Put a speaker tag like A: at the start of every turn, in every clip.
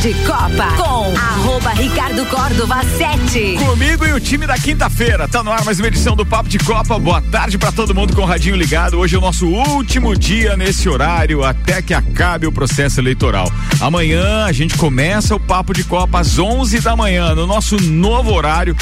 A: de Copa com arroba Ricardo Córdova 7.
B: Comigo e o time da quinta-feira. Tá no ar mais uma edição do Papo de Copa. Boa tarde para todo mundo com o radinho ligado. Hoje é o nosso último dia nesse horário até que acabe o processo eleitoral. Amanhã a gente começa o Papo de Copa às 11 da manhã no nosso novo horário,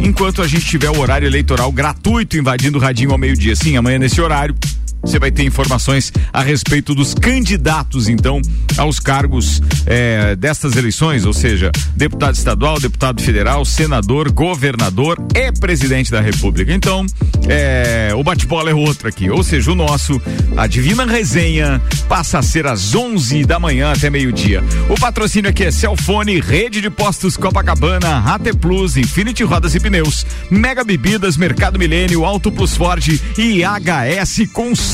B: enquanto a gente tiver o horário eleitoral gratuito invadindo o radinho ao meio-dia. Sim, amanhã nesse horário você vai ter informações a respeito dos candidatos, então, aos cargos é, destas eleições, ou seja, deputado estadual, deputado federal, senador, governador e presidente da República. Então, é, o bate-bola é outro aqui, ou seja, o nosso, a Divina Resenha, passa a ser às 11 da manhã até meio-dia. O patrocínio aqui é Celfone, Rede de Postos Copacabana, AT Plus, Infinity Rodas e Pneus, Mega Bebidas, Mercado Milênio, Auto Plus Ford e HS Consórcio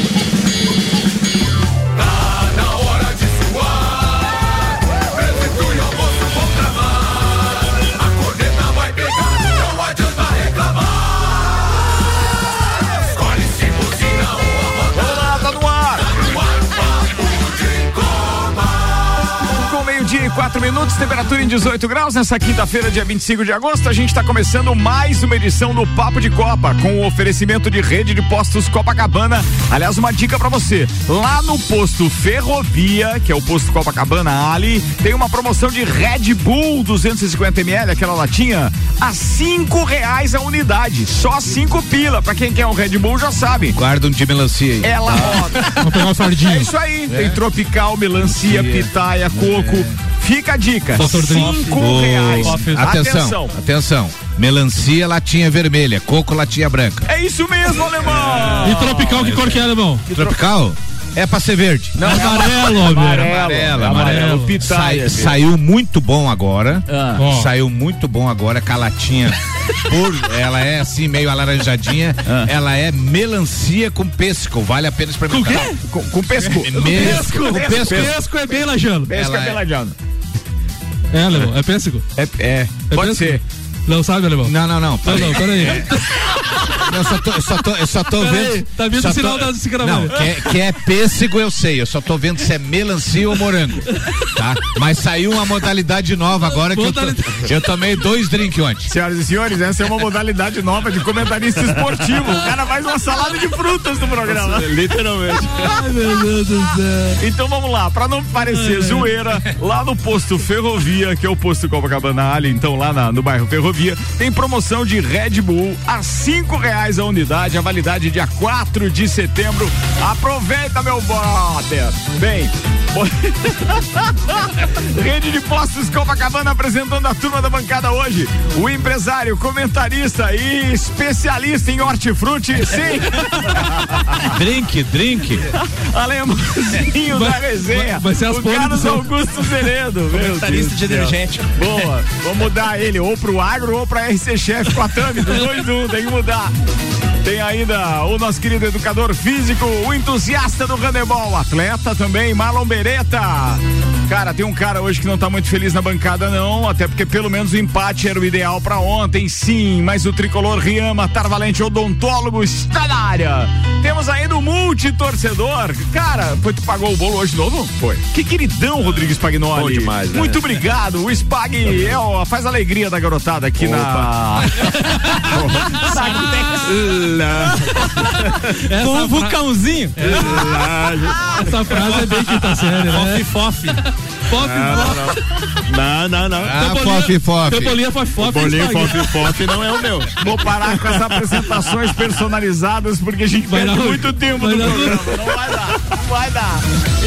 B: Quatro minutos, temperatura em 18 graus. Nessa quinta-feira, dia 25 de agosto, a gente está começando mais uma edição do Papo de Copa, com o oferecimento de rede de postos Copacabana. Aliás, uma dica para você: lá no posto Ferrovia, que é o posto Copacabana Ali, tem uma promoção de Red Bull 250 ml, aquela latinha, a cinco reais a unidade. Só cinco pila. Para quem quer um Red Bull já sabe.
C: Guarda um de melancia aí.
B: Ela roda.
D: Vamos pegar uma sardinha.
B: É isso aí. É. Tem tropical, melancia, pitaia, coco. É. Fica a dica. Cinco reais.
C: Atenção, atenção. Melancia, latinha vermelha. Coco, latinha branca.
B: É isso mesmo, alemão.
D: E tropical, que cor que é, alemão?
C: Tropical? É pra ser verde.
D: Não, é amarelo,
C: amarelo, amarelo, amarelo. amarelo. Sa saiu muito bom agora. Ah. Saiu muito bom agora, calatinha. Por, ela é assim, meio alaranjadinha. Ah. Ela é melancia com pêssego. Vale a pena experimentar.
B: Com o quê? Com, com pêssego.
D: É, pêssego. Com pêssego. Pêssego é bem lajano.
B: Pêssego é bem lajano.
D: É, Leão, é pêssego?
B: É, é, é pode pêssego? ser.
D: Não sabe, Alemão?
C: Não, não, não.
D: Não, não, peraí. É.
C: Eu só tô, eu só tô, eu só tô vendo.
D: Tá vendo o sinal da
C: Não, que é, que é pêssego eu sei, eu só tô vendo se é melancia ou morango. Tá? Mas saiu uma modalidade nova agora que eu, to, eu tomei dois drinks ontem.
B: Senhoras e senhores, essa é uma modalidade nova de comentarista esportivo. O cara faz uma salada de frutas no programa.
C: Literalmente.
D: Ai, meu Deus do céu.
B: Então vamos lá, pra não parecer zoeira, lá no posto Ferrovia, que é o posto Copacabana Ali, então lá na, no bairro Ferrovia, tem promoção de Red Bull a cinco reais a unidade, a validade dia 4 de setembro. Aproveita, meu brother. Bem, Rede de Postos Copacabana apresentando a turma da bancada hoje. O empresário, comentarista e especialista em hortifruti, sim.
C: drink, drink.
B: Alemãozinho da resenha.
D: Vai, ser as
B: o Carlos Augusto Zeredo.
C: Comentarista de energético.
B: Boa. Vamos mudar ele ou pro agro ou pra RC Chef com a Tami. Dos dois um, tem que mudar. Tem ainda o nosso querido educador físico, o entusiasta do handebol, atleta também, Marlon Beretta. Cara, tem um cara hoje que não tá muito feliz na bancada, não, até porque pelo menos o empate era o ideal para ontem, sim, mas o tricolor Riama Tarvalente Odontólogo está na área. Temos ainda o multitorcedor. Cara, foi tu pagou o bolo hoje de novo?
C: Foi.
B: Que queridão, Rodrigues Spagnoli.
C: Bom demais, né?
B: Muito obrigado. O Spag é, ó, faz alegria da garotada aqui Opa. na.
D: Com um vulcãozinho. Essa frase é bem quinta série, né?
C: Fof, fof.
D: Fof,
C: Não, não, não.
D: Ah, fof, fof. Teu bolinho fof, fof.
C: Bolinho fof, fof não é o meu.
B: Vou parar com as apresentações personalizadas porque a gente vai perde muito tempo no programa. Não vai dar, não vai dar.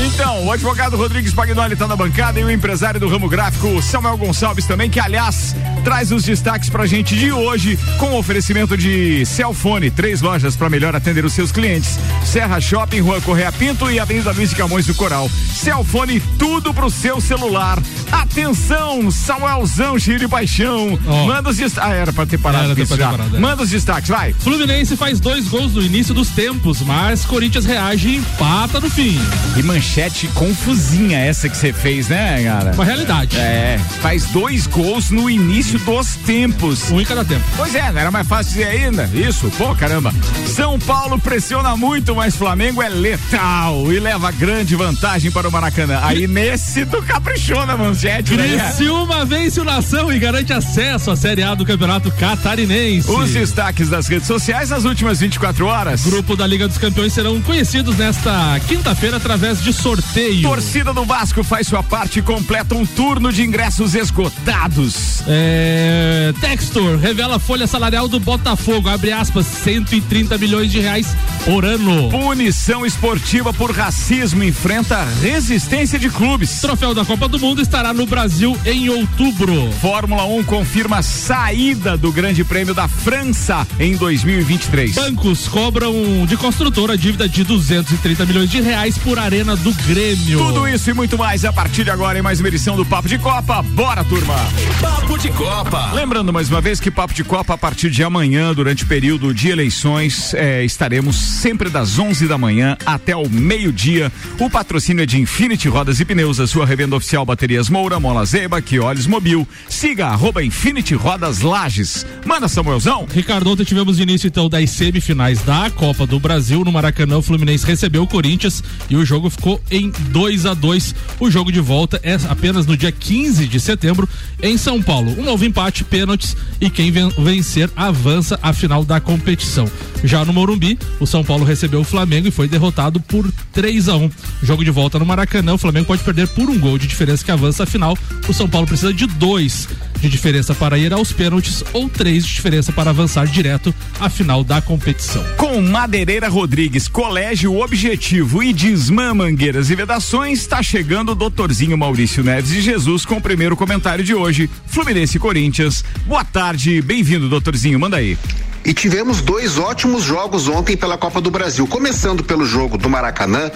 B: Então, o advogado Rodrigues Pagnoli está na bancada e o empresário do ramo gráfico, Samuel Gonçalves também, que aliás traz os destaques pra gente de hoje com o oferecimento de Celfone, três lojas para melhor atender os seus clientes. Serra Shopping, Rua Correia Pinto e Avenida Luiz de Camões do Coral. Celfone, tudo pro seu seu celular. Atenção, Samuelzão, cheio de paixão. Oh. Manda os destaques. Ah, era pra ter parado era isso já. Parado, é. Manda os destaques, vai.
D: Fluminense faz dois gols no início dos tempos, mas Corinthians reage e empata no fim.
B: E manchete confusinha essa que você fez, né, cara?
D: Uma realidade.
B: É, faz dois gols no início dos tempos.
D: Um em cada tempo.
B: Pois é, não era mais fácil dizer ainda. Isso, pô, caramba. São Paulo pressiona muito, mas Flamengo é letal e leva grande vantagem para o Maracanã. Aí nesse tu caprichou na manchete,
D: né? Criciúma vence o Nação e garante acesso à Série A do Campeonato Catarinense.
B: Os destaques das redes sociais nas últimas 24 horas.
D: Grupo da Liga dos Campeões serão conhecidos nesta quinta-feira através de sorteio.
B: Torcida do Vasco faz sua parte e completa um turno de ingressos esgotados.
D: É... Textor revela a folha salarial do Botafogo, abre aspas, 130 milhões de reais por ano.
B: Punição esportiva por racismo enfrenta resistência de clubes.
D: Troféu da Copa do Mundo estará no Brasil em outubro.
B: Fórmula 1 confirma a saída do Grande Prêmio da França em 2023.
D: Bancos cobram de construtora dívida de 230 milhões de reais por arena do Grêmio.
B: Tudo isso e muito mais a partir de agora em mais uma edição do Papo de Copa. Bora, turma! Papo de Copa. Lembrando mais uma vez que Papo de Copa a partir de amanhã, durante o período de eleições, é, estaremos sempre das 11 da manhã até o meio-dia. O patrocínio é de Infinity Rodas e Pneus, a sua revenda oficial Baterias Moura, Mola Zeba, olhos mobil. Siga arroba Infinity Rodas Lages. Manda Samuelzão.
D: Ricardo, ontem tivemos início então das semifinais da Copa do Brasil. No Maracanã, o Fluminense recebeu o Corinthians e o jogo ficou em 2 a 2 O jogo de volta é apenas no dia 15 de setembro em São Paulo. Um novo empate, pênaltis e quem vencer avança à final da competição. Já no Morumbi, o São Paulo recebeu o Flamengo e foi derrotado por 3 a 1 Jogo de volta no Maracanã, o Flamengo pode perder por um gol de diferença que avança à final. O São Paulo precisa de dois de diferença para ir aos pênaltis ou três de diferença para avançar direto à final da competição.
B: Com Madeireira Rodrigues, Colégio Objetivo e Desmã Mangueiras e Vedações, está chegando o doutorzinho Maurício Neves de Jesus com o primeiro comentário de hoje. Fluminense e Corinthians. Boa tarde, bem-vindo, doutorzinho, manda aí.
E: E tivemos dois ótimos jogos ontem pela Copa do Brasil. Começando pelo jogo do Maracanã,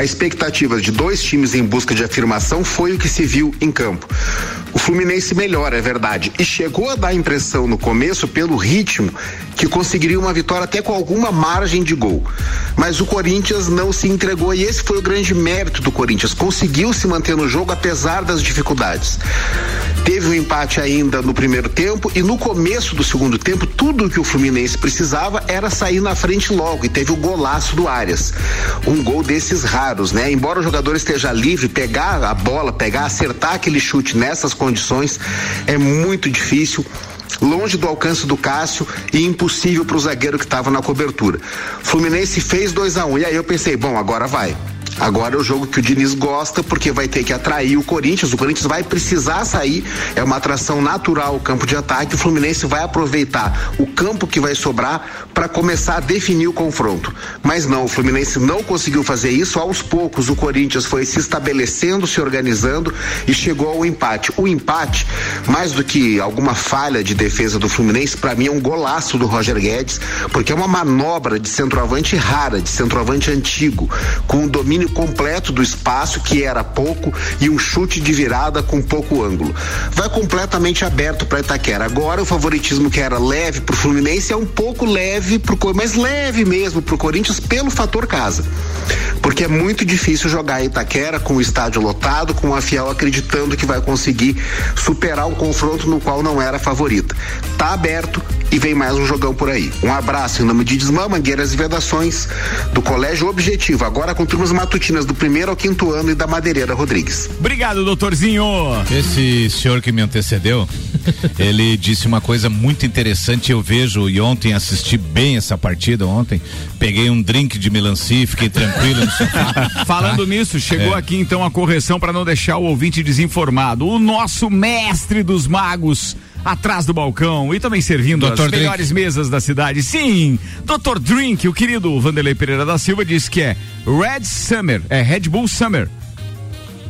E: a expectativa de dois times em busca de afirmação foi o que se viu em campo. O Fluminense melhora, é verdade, e chegou a dar a impressão no começo, pelo ritmo, que conseguiria uma vitória até com alguma margem de gol. Mas o Corinthians não se entregou e esse foi o grande mérito do Corinthians. Conseguiu se manter no jogo apesar das dificuldades. Teve um empate ainda no primeiro tempo e no começo do segundo tempo, tudo que o Fluminense precisava era sair na frente logo e teve o golaço do Arias. Um gol desses raros, né? Embora o jogador esteja livre, pegar a bola, pegar, acertar aquele chute nessas condições é muito difícil longe do alcance do Cássio e impossível para o zagueiro que estava na cobertura. Fluminense fez 2 a 1 um, e aí eu pensei, bom, agora vai. Agora é o jogo que o Diniz gosta, porque vai ter que atrair o Corinthians. O Corinthians vai precisar sair, é uma atração natural o campo de ataque. O Fluminense vai aproveitar o campo que vai sobrar para começar a definir o confronto. Mas não, o Fluminense não conseguiu fazer isso. Aos poucos, o Corinthians foi se estabelecendo, se organizando e chegou ao empate. O empate, mais do que alguma falha de defesa do Fluminense, para mim é um golaço do Roger Guedes, porque é uma manobra de centroavante rara, de centroavante antigo, com o domínio completo do espaço, que era pouco, e um chute de virada com pouco ângulo. Vai completamente aberto para Itaquera. Agora o favoritismo que era leve para o Fluminense é um pouco leve pro mas leve mesmo para o Corinthians pelo fator casa. Porque é muito difícil jogar Itaquera com o estádio lotado, com a Fiel acreditando que vai conseguir superar um confronto no qual não era favorita. Tá aberto e vem mais um jogão por aí. Um abraço em nome de Desmã, Mangueiras e Vedações do Colégio Objetivo, agora com turmas matutinas do primeiro ao quinto ano e da Madeireira Rodrigues.
B: Obrigado, doutorzinho.
C: Esse senhor que me antecedeu, ele disse uma coisa muito interessante. Eu vejo e ontem assisti bem essa partida. Ontem peguei um drink de melancia, fiquei tranquilo no
B: sofá. Falando tá? nisso, chegou é. aqui então a correção para não deixar o ouvinte desinformado. O nosso mestre dos magos atrás do balcão e também servindo Dr. as melhores mesas da cidade. Sim, Dr. Drink, o querido Vanderlei Pereira da Silva disse que é Red Summer, é Red Bull Summer.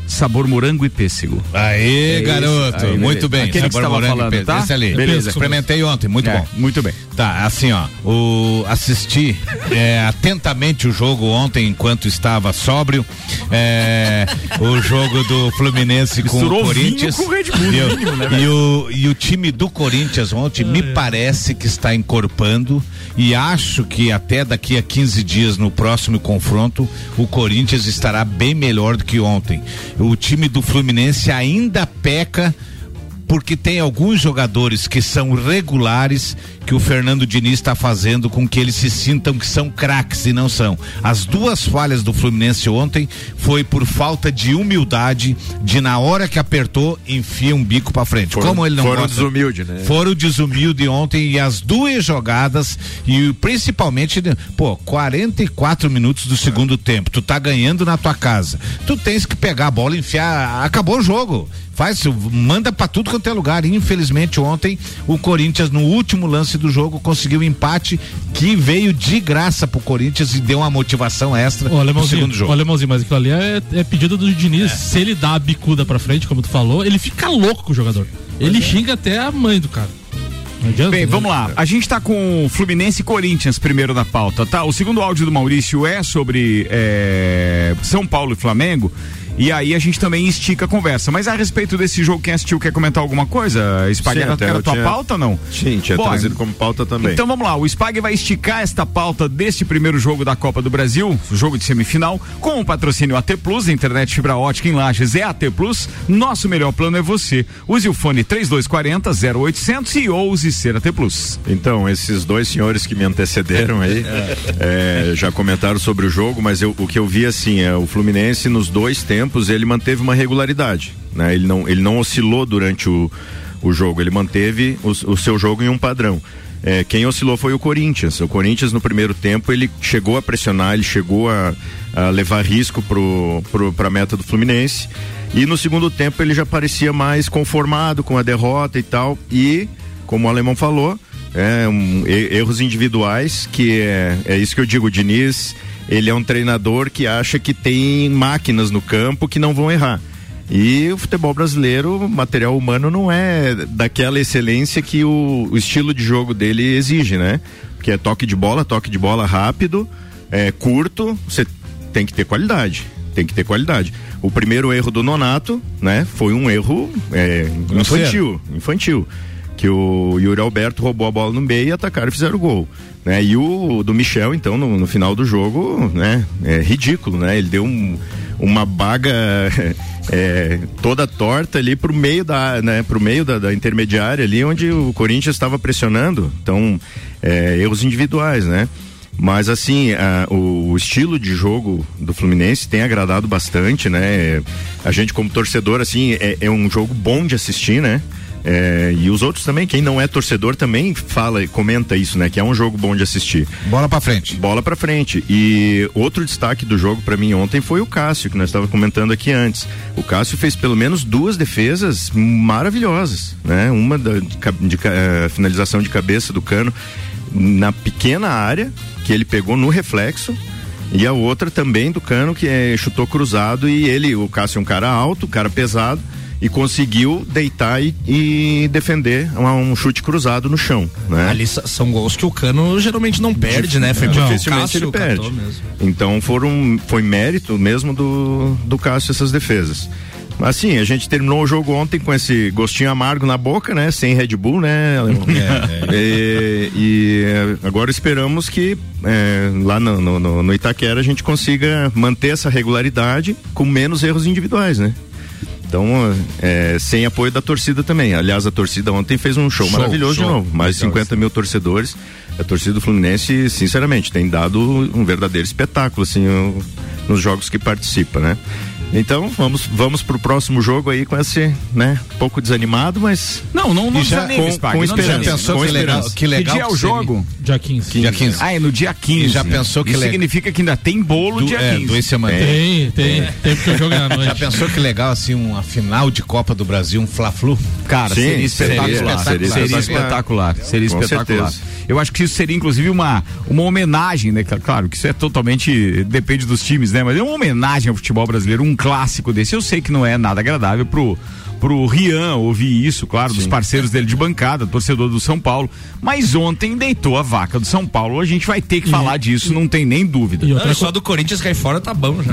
B: sabor morango e pêssego.
C: Aê, é garoto. Aí, muito bem.
B: Aquele sabor que você morango falando, e pêssego. Tá?
C: Esse ali. Beleza. Experimentei ontem, muito é, bom.
B: Muito bem.
C: Tá, assim, ó, o assisti é, atentamente o jogo ontem enquanto estava sóbrio. É, o jogo do Fluminense com o Corinthians. Com o Red Bull, e, o, né, e, o, e o time do Corinthians ontem me parece que está encorpando e acho que até daqui a 15 dias no próximo confronto o Corinthians estará bem melhor do que ontem. O time do Fluminense ainda peca porque tem alguns jogadores que são regulares que o Fernando Diniz está fazendo com que eles se sintam que são craques e não são. As duas falhas do Fluminense ontem foi por falta de humildade, de na hora que apertou, enfia um bico para frente.
B: Foram,
C: Como ele não
B: foram desumilde, né?
C: Foram desumilde ontem e as duas jogadas e principalmente, pô, 44 minutos do segundo tempo, tu tá ganhando na tua casa. Tu tens que pegar a bola e enfiar, acabou o jogo faz, manda para tudo quanto é lugar. Infelizmente ontem o Corinthians no último lance do jogo conseguiu um empate que veio de graça pro Corinthians e deu uma motivação extra
D: ô, no segundo jogo. Olha, Leãozinho, mas aquilo ali é, é pedido do Diniz. É. Se ele dá a bicuda pra frente, como tu falou, ele fica louco com o jogador. Ele é. xinga até a mãe do cara.
B: Adianta, Bem, né? vamos lá. A gente tá com Fluminense e Corinthians primeiro na pauta, tá? O segundo áudio do Maurício é sobre é, São Paulo e Flamengo. E aí a gente também estica a conversa. Mas a respeito desse jogo, quem assistiu quer comentar alguma coisa? Spag, era, era tua tinha... pauta ou não?
F: Sim, tinha Bom, trazido como pauta também.
B: Então vamos lá, o Spag vai esticar esta pauta deste primeiro jogo da Copa do Brasil, jogo de semifinal, com o patrocínio AT Plus, internet fibra ótica em Lages é AT Plus. Nosso melhor plano é você. Use o fone 3240 0800 e ouse ser AT Plus.
F: Então, esses dois senhores que me antecederam aí é, já comentaram sobre o jogo, mas eu, o que eu vi assim é o Fluminense nos dois tempos tempos ele manteve uma regularidade, né? Ele não, ele não oscilou durante o, o jogo, ele manteve o, o seu jogo em um padrão. É, quem oscilou foi o Corinthians. O Corinthians no primeiro tempo ele chegou a pressionar, ele chegou a, a levar risco pro, pra meta do Fluminense. E no segundo tempo ele já parecia mais conformado com a derrota e tal. E, como o alemão falou, é, um, erros individuais, que é, é isso que eu digo, o Diniz ele é um treinador que acha que tem máquinas no campo que não vão errar. E o futebol brasileiro, material humano não é daquela excelência que o, o, estilo de jogo dele exige, né? Que é toque de bola, toque de bola rápido, é, curto, você tem que ter qualidade. Tem que ter qualidade. O primeiro erro do Nonato, né? Foi um erro é, infantil. Infantil que o Yuri Alberto roubou a bola no meio e atacaram e fizeram o gol. Né? E o do Michel, então, no, no final do jogo, né? É ridículo, né? Ele deu um, uma baga é, toda torta ali pro meio da, né? Pro meio da, da, intermediária ali, onde o Corinthians estava pressionando. Então, é, erros individuais, né? Mas assim, a, o, o, estilo de jogo do Fluminense tem agradado bastante, né? A gente como torcedor, assim, é, é um jogo bom de assistir, né? É, e os outros também, quem não é torcedor também fala e comenta isso, né? Que é um jogo bom de assistir.
C: Bola para frente.
F: Bola para frente. E outro destaque do jogo para mim ontem foi o Cássio, que nós estávamos comentando aqui antes. O Cássio fez pelo menos duas defesas maravilhosas, né? Uma da, de, de, uh, finalização de cabeça do Cano na pequena área que ele pegou no reflexo e a outra também do Cano que é, chutou cruzado e ele, o Cássio é um cara alto, cara pesado e conseguiu deitar e, e defender um, um, chute cruzado no chão. Né?
C: Ali são gols que o Cano geralmente não perde, né? Foi
F: não, dificilmente ele perde. Então foram, foi mérito mesmo do, do Cássio essas defesas. Assim, a gente terminou o jogo ontem com esse gostinho amargo na boca, né? Sem Red Bull, né? É, é. E, e, agora esperamos que é, lá no, no, no Itaquera a gente consiga manter essa regularidade com menos erros individuais, né? Então, é, sem apoio da torcida também. Aliás, a torcida ontem fez um show, show maravilhoso show. de novo. Mais de 50 mil torcedores. A torcida do Fluminense, sinceramente, tem dado um verdadeiro espetáculo, assim, nos jogos que participa, né? Então, vamos, vamos pro próximo jogo aí com esse, né, pouco desanimado, mas.
B: Não, não, não
F: já, com, Spag, com esperança.
C: Já pensou
F: com
C: que legal, que legal.
B: Que dia é o jogo?
D: Dia 15.
C: 15. Dia 15.
B: Ah, é no dia 15.
C: E já né? pensou que
B: Isso le... significa que ainda tem bolo
C: do,
B: dia
C: é,
B: 15.
C: Duas semanas.
D: Tem, tem. É. Tem porque eu jogo à noite.
C: Já pensou que legal, assim, uma final de Copa do Brasil, um Fla-Flu?
B: Cara, Sim, seria espetacular. Seria, espetacular. Seria espetacular. Seria espetacular. Eu acho que isso seria, inclusive, uma, uma homenagem, né? Claro que isso é totalmente. depende dos times, né? Mas é uma homenagem ao futebol brasileiro. Um clássico desse. Eu sei que não é nada agradável pro pro Rian ouvir isso, claro, Sim. dos parceiros dele de bancada, torcedor do São Paulo. Mas ontem deitou a vaca do São Paulo. A gente vai ter que e, falar disso, e, não tem nem dúvida.
G: E outra não, só do Corinthians cair fora tá bom já.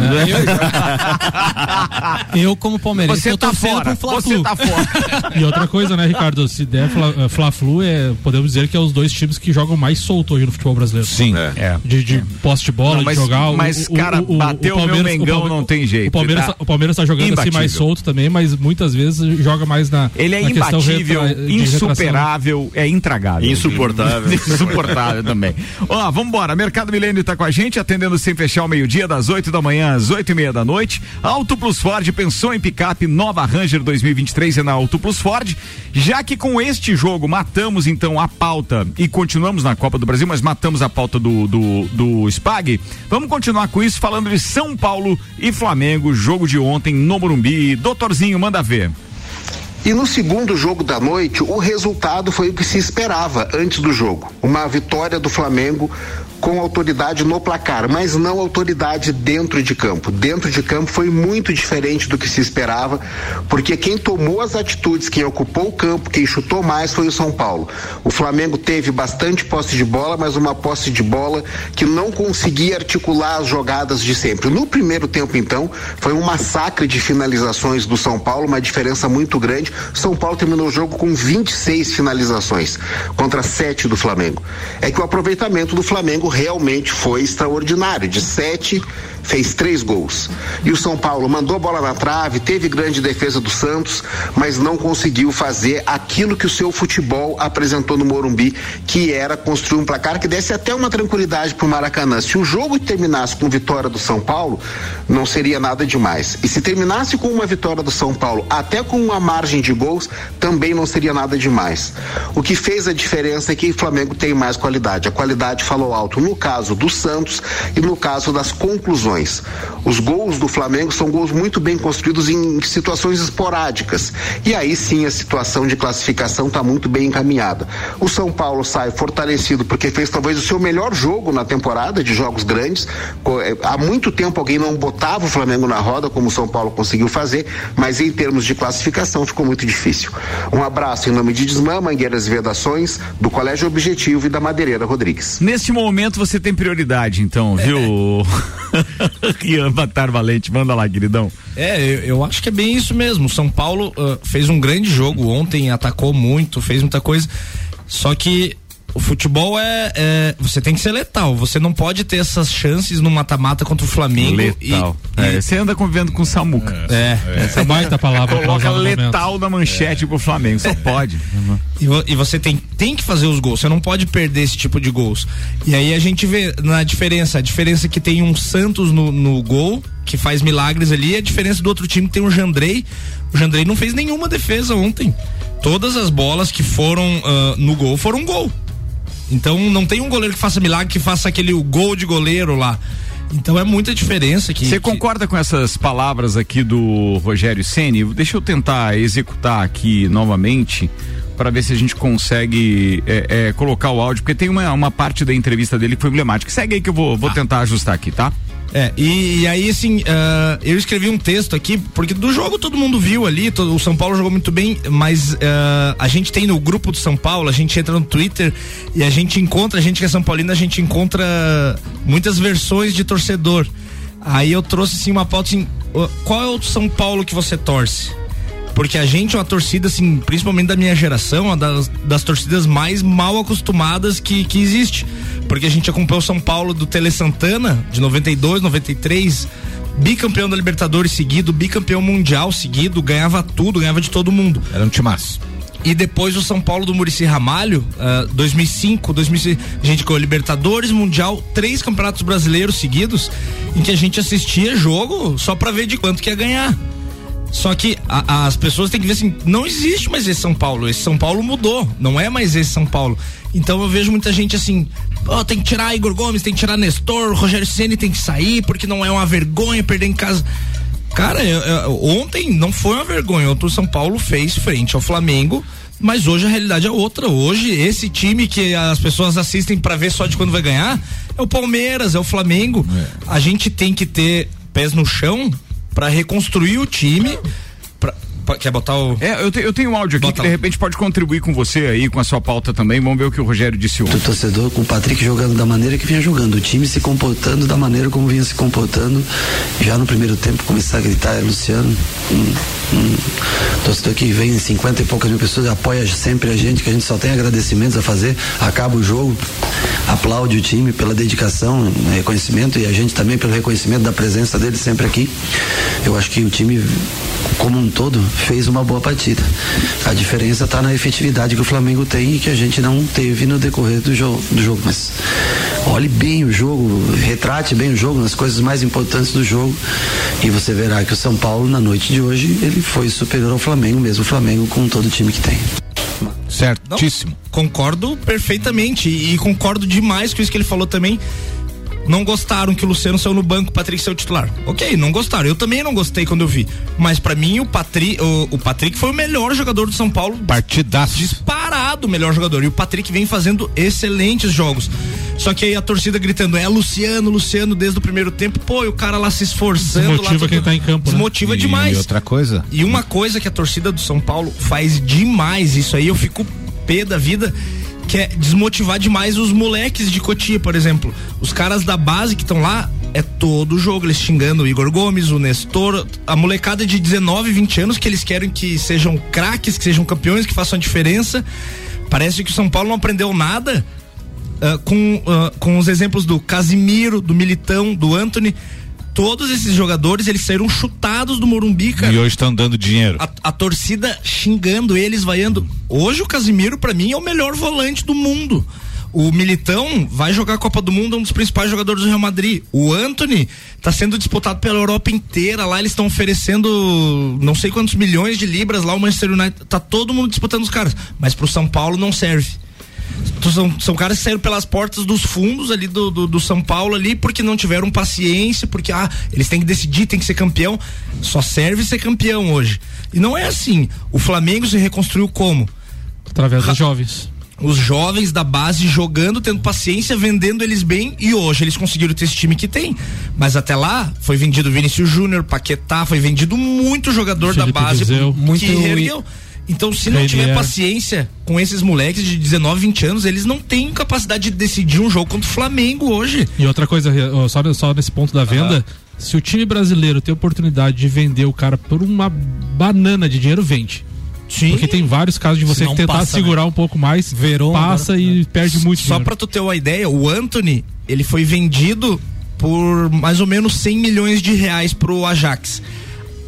G: É.
D: Eu, como palmeirense,
B: você tá fora. Você tá fora.
D: e outra coisa, né, Ricardo? Se der eh, Fla-Flu, é, podemos dizer que é os dois times que jogam mais solto hoje no futebol brasileiro.
B: Sim. É.
D: é. De, de posse de bola, não, mas, de jogar.
B: Mas, o, cara, o, o, bateu o, meu Mengão, não tem jeito.
D: O Palmeiras, tá, o Palmeiras tá jogando imbatível. assim mais solto também, mas muitas vezes joga mais na.
B: Ele é
D: na
B: imbatível, insuperável, é intragável.
F: Insuportável.
B: Insuportável também. Ó, vambora. Mercado Milênio tá com a gente, atendendo sem fechar o meio-dia, das 8 da manhã às 8 e meia da noite. Auto Plus Ford pensou em picape nova Ranger 2023 é na Auto Plus Ford. Já que com este jogo matamos então a pauta e continuamos na Copa do Brasil, mas matamos a pauta do, do, do SPAG, vamos continuar com isso falando de São Paulo e Flamengo, jogo de ontem no Morumbi. Doutorzinho, manda ver.
E: E no segundo jogo da noite, o resultado foi o que se esperava antes do jogo. Uma vitória do Flamengo com autoridade no placar, mas não autoridade dentro de campo. Dentro de campo foi muito diferente do que se esperava, porque quem tomou as atitudes, quem ocupou o campo, quem chutou mais foi o São Paulo. O Flamengo teve bastante posse de bola, mas uma posse de bola que não conseguia articular as jogadas de sempre. No primeiro tempo, então, foi um massacre de finalizações do São Paulo, uma diferença muito grande. São Paulo terminou o jogo com 26 finalizações contra 7 do Flamengo. É que o aproveitamento do Flamengo realmente foi extraordinário. De sete, fez três gols. E o São Paulo mandou bola na trave, teve grande defesa do Santos, mas não conseguiu fazer aquilo que o seu futebol apresentou no Morumbi, que era construir um placar que desse até uma tranquilidade para o Maracanã. Se o jogo terminasse com vitória do São Paulo, não seria nada demais. E se terminasse com uma vitória do São Paulo, até com uma margem de gols, também não seria nada demais. O que fez a diferença é que o Flamengo tem mais qualidade. A qualidade falou alto no caso do Santos e no caso das conclusões. Os gols do Flamengo são gols muito bem construídos em situações esporádicas. E aí sim a situação de classificação está muito bem encaminhada. O São Paulo sai fortalecido porque fez talvez o seu melhor jogo na temporada de jogos grandes. É, há muito tempo alguém não botava o Flamengo na roda como o São Paulo conseguiu fazer, mas em termos de classificação ficou muito difícil. Um abraço em nome de Desmã, Mangueiras e Vedações, do Colégio Objetivo e da Madeireira Rodrigues.
B: Neste momento momento você tem prioridade, então, viu? Ian Batar Valente, manda lá, queridão.
G: É, eu, eu, acho que é bem isso mesmo. São Paulo uh, fez um grande jogo ontem, atacou muito, fez muita coisa. Só que o futebol é, é, Você tem que ser letal. Você não pode ter essas chances no mata-mata contra o Flamengo.
B: Letal.
G: E, é, você anda convivendo com o Samuca.
D: É. é. Essa é baita palavra.
B: Coloca letal na manchete é. pro Flamengo. Só pode.
G: E, e, você tem, tem que fazer os gols. Você não pode perder esse tipo de gols. E aí a gente vê na diferença. A diferença que tem um Santos no, no gol que faz milagres ali. A diferença do outro time tem o Jandrei. O Jandrei não fez nenhuma defesa ontem. Todas as bolas que foram uh, no gol foram gol. Então não tem um goleiro que faça milagre, que faça aquele gol de goleiro lá. Então é muita diferença aqui.
B: Você concorda com essas palavras aqui do Rogério Ceni? Deixa eu tentar executar aqui novamente para ver se a gente consegue é, é, colocar o áudio, porque tem uma, uma parte da entrevista dele que foi emblemática. Segue aí que eu vou, vou ah. tentar ajustar aqui, tá?
G: É, e, e aí, assim, uh, eu escrevi um texto aqui, porque do jogo todo mundo viu ali, todo, o São Paulo jogou muito bem, mas uh, a gente tem no grupo do São Paulo, a gente entra no Twitter e a gente encontra, a gente que é São Paulino, a gente encontra muitas versões de torcedor. Aí eu trouxe, assim, uma pauta assim, qual é o São Paulo que você torce? Porque a gente é uma torcida, assim, principalmente da minha geração, uma das, das torcidas mais mal acostumadas que, que existe. Porque a gente acompanhou o São Paulo do Tele Santana, de 92, 93, bicampeão da Libertadores seguido, bicampeão mundial seguido, ganhava tudo, ganhava de todo mundo.
B: Era um timaço.
G: E depois o São Paulo do Murici Ramalho, uh, 2005, 2006, a gente com Libertadores, Mundial, três campeonatos brasileiros seguidos, em que a gente assistia jogo só para ver de quanto que ia ganhar. Só que a, as pessoas têm que ver assim, não existe mais esse São Paulo. Esse São Paulo mudou, não é mais esse São Paulo. Então eu vejo muita gente assim, oh, tem que tirar Igor Gomes, tem que tirar Nestor, Rogério Ceni tem que sair porque não é uma vergonha perder em casa. Cara, eu, eu, ontem não foi uma vergonha. Ontem o São Paulo fez frente ao Flamengo, mas hoje a realidade é outra. Hoje esse time que as pessoas assistem para ver só de quando vai ganhar é o Palmeiras, é o Flamengo. É. A gente tem que ter pés no chão para reconstruir o time. Quer botar o.
C: É, eu, te, eu tenho um áudio aqui Bota que de repente pode contribuir com você aí, com a sua pauta também. Vamos ver o que o Rogério disse ontem.
H: O torcedor com o Patrick jogando da maneira que vinha jogando, o time se comportando da maneira como vinha se comportando. Já no primeiro tempo começar a gritar, é Luciano. Hum, hum, torcedor que vem 50 e poucas mil pessoas, apoia sempre a gente, que a gente só tem agradecimentos a fazer. Acaba o jogo, aplaude o time pela dedicação, reconhecimento e a gente também pelo reconhecimento da presença dele sempre aqui. Eu acho que o time como um todo fez uma boa partida. A diferença está na efetividade que o Flamengo tem e que a gente não teve no decorrer do jogo. Do jogo. Mas olhe bem o jogo, retrate bem o jogo nas coisas mais importantes do jogo e você verá que o São Paulo na noite de hoje ele foi superior ao Flamengo, mesmo o Flamengo com todo o time que tem.
G: Certíssimo. Não, concordo perfeitamente e, e concordo demais com isso que ele falou também não gostaram que o Luciano saiu no banco, o Patrick saiu titular. Ok, não gostaram. Eu também não gostei quando eu vi. Mas para mim o Patrick, o, o, Patrick foi o melhor jogador do São Paulo.
C: Partidaço.
G: Disparado o melhor jogador. E o Patrick vem fazendo excelentes jogos. Só que aí a torcida gritando, é Luciano, Luciano, desde o primeiro tempo, pô, e o cara lá se esforçando.
D: Desmotiva
G: lá,
D: quem tá em campo.
G: Né? Desmotiva
D: né?
G: demais.
C: E outra coisa.
G: E uma coisa que a torcida do São Paulo faz demais, isso aí eu fico pé da vida quer é desmotivar demais os moleques de Cotia, por exemplo. Os caras da base que estão lá, é todo o jogo, eles xingando o Igor Gomes, o Nestor, a molecada de 19, 20 anos que eles querem que sejam craques, que sejam campeões, que façam a diferença. Parece que o São Paulo não aprendeu nada uh, com, uh, com os exemplos do Casimiro, do Militão, do Anthony todos esses jogadores, eles saíram chutados do Morumbi, cara.
C: E hoje estão dando dinheiro.
G: A, a, torcida xingando eles, vaiando. Hoje o Casimiro, para mim, é o melhor volante do mundo. O Militão vai jogar a Copa do Mundo, é um dos principais jogadores do Real Madrid. O Anthony está sendo disputado pela Europa inteira. Lá eles estão oferecendo não sei quantos milhões de libras. Lá o Manchester United tá todo mundo disputando os caras. Mas pro São Paulo não serve. São, são caras que saíram pelas portas dos fundos ali do, do, do, São Paulo ali porque não tiveram paciência, porque ah, eles têm que decidir, tem que ser campeão. Só serve ser campeão hoje. E não é assim. O Flamengo se reconstruiu como?
D: Através dos jovens.
G: Os jovens da base jogando, tendo paciência, vendendo eles bem e hoje eles conseguiram ter esse time que tem. Mas até lá foi vendido Vinícius Júnior, Paquetá, foi vendido muito jogador Felipe da base
D: Viseu.
G: muito que. Então, se não tiver paciência com esses moleques de 19, 20 anos, eles não têm capacidade de decidir um jogo contra o Flamengo hoje.
D: E outra coisa, só, só nesse ponto da venda, se o time brasileiro tem oportunidade de vender o cara por uma banana de dinheiro, vende. Sim. Porque tem vários casos de você tentar passa, segurar né? um pouco mais, Verão, passa agora, e perde muito
G: Só para tu ter uma ideia, o Anthony, ele foi vendido por mais ou menos 100 milhões de reais pro Ajax.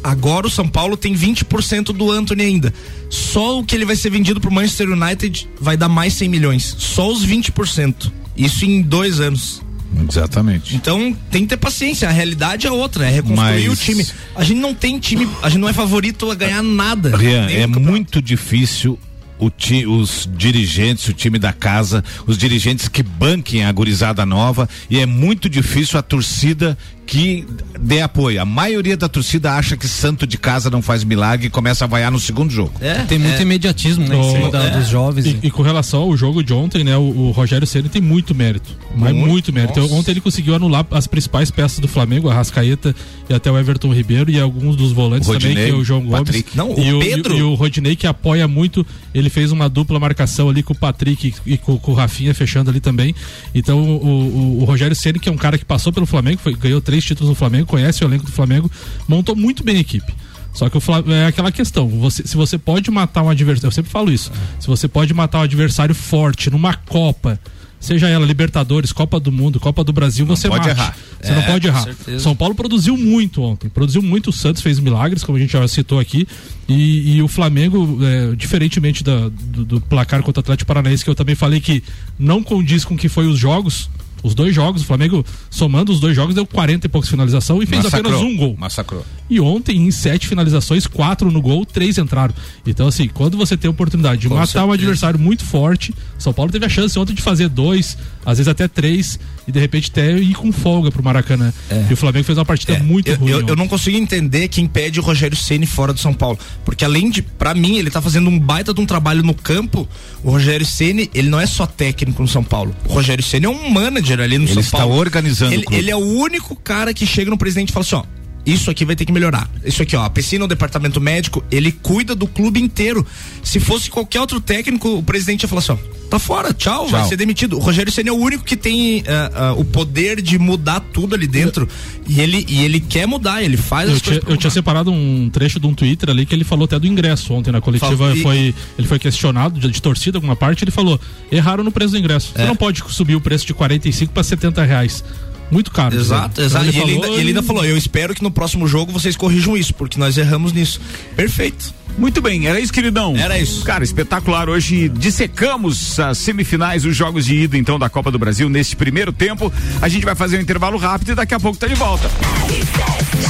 G: Agora o São Paulo tem 20% do Anthony ainda. Só o que ele vai ser vendido pro Manchester United vai dar mais 100 milhões. Só os 20%. Isso em dois anos.
C: Exatamente.
G: Então tem que ter paciência. A realidade é outra, é reconstruir Mas... o time. A gente não tem time, a gente não é favorito a ganhar nada.
C: Rian, é muito difícil ti, os dirigentes, o time da casa, os dirigentes que banquem a gurizada nova e é muito difícil a torcida que dê apoio. A maioria da torcida acha que santo de casa não faz milagre e começa a vaiar no segundo jogo.
D: É, tem muito é. imediatismo né, em cima da, é. dos jovens. E, e, com relação ao jogo de ontem, né, o, o Rogério Ceni tem muito mérito. Mas muito, muito mérito. Nossa. Ontem ele conseguiu anular as principais peças do Flamengo, a Rascaeta e até o Everton Ribeiro e alguns dos volantes Rodinei, também, que é o João Gomes. Patrick.
G: Não,
D: e
G: o Pedro.
D: E, e, o Rodinei que apoia muito, ele fez uma dupla marcação ali com o Patrick e, e com, com, o Rafinha fechando ali também. Então o, o, o Rogério Ceni que é um cara que passou pelo Flamengo, foi, ganhou três títulos no Flamengo, conhece o elenco do Flamengo, montou muito bem a equipe. Só que o Flamengo, é aquela questão, você, se você pode matar um adversário, eu sempre falo isso, se você pode matar um adversário forte numa Copa, seja ela Libertadores, Copa do Mundo, Copa do Brasil, não você pode mate. errar. Você é, não pode errar. São Paulo produziu muito ontem, produziu muito. O Santos fez milagres, como a gente já citou aqui, e, e o Flamengo, é, diferentemente da, do, do, placar contra o Atlético Paranaense, que eu também falei que não condiz com o que foi os jogos. Os dois jogos, o Flamengo, somando os dois jogos, deu 40 e poucos finalização e fez Massacrou. apenas um gol.
C: Massacrou.
D: E ontem, em sete finalizações, quatro no gol, três entraram. Então, assim, quando você tem a oportunidade de Com matar certeza. um adversário muito forte, São Paulo teve a chance ontem de fazer dois, às vezes até três, e de repente até ir com folga pro Maracanã. É. E o Flamengo fez uma partida é. muito
G: eu,
D: ruim.
G: Eu, eu, não consigo entender quem pede o Rogério Ceni fora do São Paulo. Porque além de, para mim, ele tá fazendo um baita de um trabalho no campo. O Rogério Ceni, ele não é só técnico no São Paulo. O Rogério Ceni é um manager ali no
C: ele
G: São Paulo.
C: Ele está organizando
G: ele, ele é o único cara que chega no presidente e fala assim, ó, isso aqui vai ter que melhorar. Isso aqui, ó, a piscina, o departamento médico, ele cuida do clube inteiro. Se fosse qualquer outro técnico, o presidente ia falar assim, ó, tá fora, tchau, tchau. vai ser demitido. O Rogério Senna é o único que tem uh, uh, o poder de mudar tudo ali dentro. E ele, e ele quer mudar, ele faz
D: eu
G: as
D: tinha,
G: Eu
D: tinha separado um trecho de um Twitter ali que ele falou até do ingresso ontem na coletiva. E... Foi, ele foi questionado de, de, torcida, alguma parte, ele falou: erraram no preço do ingresso. É. Você não pode subir o preço de 45 para 70 reais muito caro.
G: Exato, exato. Ele, ele, ainda, ele ainda falou: eu espero que no próximo jogo vocês corrijam isso, porque nós erramos nisso. Perfeito.
B: Muito bem, era isso, queridão.
G: Era isso.
B: Cara, espetacular. Hoje dissecamos as semifinais, os jogos de ida, então, da Copa do Brasil neste primeiro tempo. A gente vai fazer um intervalo rápido e daqui a pouco tá de volta.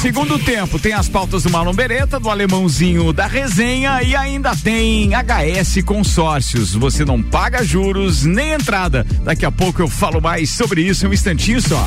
B: Segundo tempo, tem as pautas do Marlon Beretta, do alemãozinho da resenha e ainda tem HS Consórcios. Você não paga juros nem entrada. Daqui a pouco eu falo mais sobre isso em um instantinho só.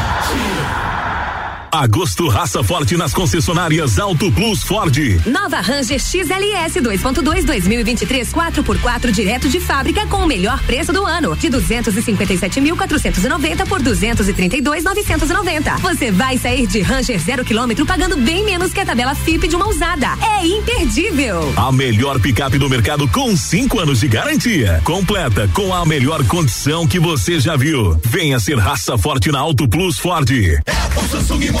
I: Agosto raça forte nas concessionárias Auto Plus Ford.
A: Nova Ranger XLS 2.2 2023 4x4 direto de fábrica com o melhor preço do ano, de 257.490 por 232.990. Você vai sair de Ranger zero quilômetro pagando bem menos que a tabela FIP de uma usada. É imperdível.
I: A melhor picape do mercado com 5 anos de garantia, completa com a melhor condição que você já viu. Venha ser raça forte na Auto Plus Ford.
J: É a Samsung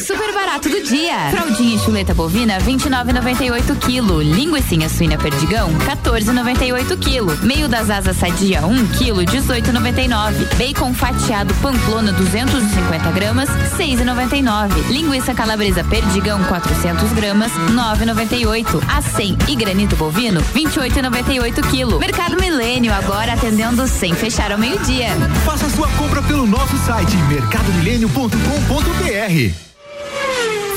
A: Super barato do dia. Fraldinha e chuleta bovina 29,98 kg. Linguiça suína perdigão 14,98 kg. Meio das asas sadia 1 kg 18,99. Bacon fatiado pamplona 250 gramas 6,99. Linguiça calabresa perdigão 400 gramas 9,98. A 100 e granito bovino 28,98 kg. Mercado Milênio agora atendendo sem fechar ao meio-dia.
K: Faça sua compra pelo nosso site mercadomilênio.com.br.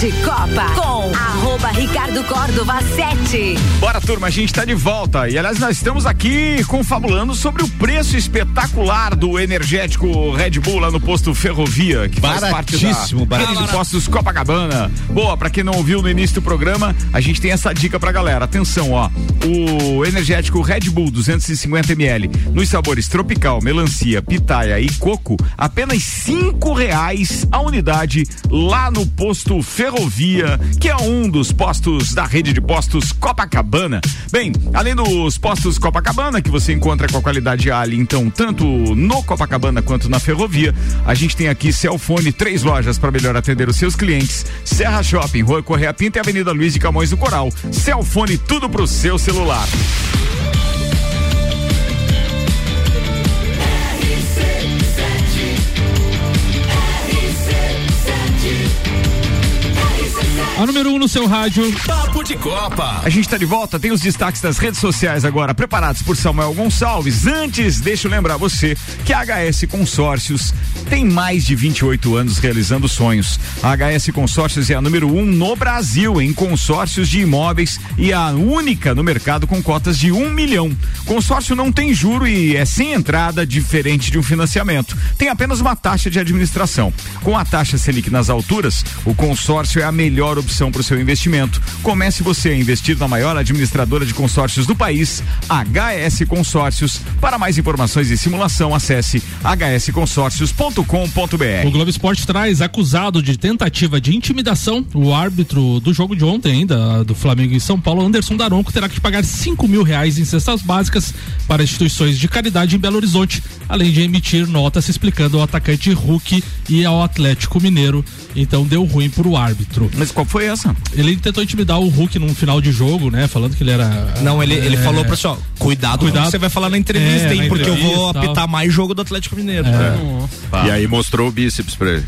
A: De Copa com arroba Ricardo do Córdova 7.
B: Bora, turma, a gente está de volta. E aliás, nós estamos aqui confabulando sobre o preço espetacular do energético Red Bull lá no posto Ferrovia, que faz parte da de postos Copacabana. Boa, para quem não ouviu no início do programa, a gente tem essa dica pra galera. Atenção, ó. O energético Red Bull 250 ml nos sabores tropical, melancia, pitaia e coco, apenas cinco reais a unidade lá no posto Ferrovia, que é um dos postos da rede de postos Copacabana. Bem, além dos postos Copacabana, que você encontra com a qualidade Ali, então, tanto no Copacabana quanto na Ferrovia, a gente tem aqui Celfone, três lojas para melhor atender os seus clientes. Serra Shopping, Rua Correia Pinta e Avenida Luiz de Camões do Coral. Celfone, tudo pro seu celular.
D: A número 1 um no seu rádio.
I: Papo de Copa.
B: A gente está de volta, tem os destaques das redes sociais agora, preparados por Samuel Gonçalves. Antes, deixa eu lembrar você que a HS Consórcios tem mais de 28 anos realizando sonhos. A HS Consórcios é a número 1 um no Brasil em consórcios de imóveis e a única no mercado com cotas de um milhão. Consórcio não tem juro e é sem entrada, diferente de um financiamento. Tem apenas uma taxa de administração. Com a taxa Selic nas alturas, o consórcio é a melhor opção opção para o seu investimento. Comece você a investir na maior administradora de consórcios do país, HS Consórcios. Para mais informações e simulação, acesse hsconsórcios.com.br.
D: O Globo Esporte traz acusado de tentativa de intimidação o árbitro do jogo de ontem ainda, do Flamengo em São Paulo, Anderson Daronco, terá que pagar cinco mil reais em cestas básicas para instituições de caridade em Belo Horizonte, além de emitir notas explicando ao atacante Hulk e ao Atlético Mineiro. Então deu ruim para o árbitro.
B: Mas qual foi essa?
D: Ele tentou intimidar o Hulk num final de jogo, né? Falando que ele era.
G: Não, ele, ele é... falou pra pessoal, cuidado, cuidado. que você vai falar na entrevista, é, hein? Na porque entrevista, eu vou apitar tal. mais jogo do Atlético Mineiro.
F: É. E aí mostrou o bíceps pra ele.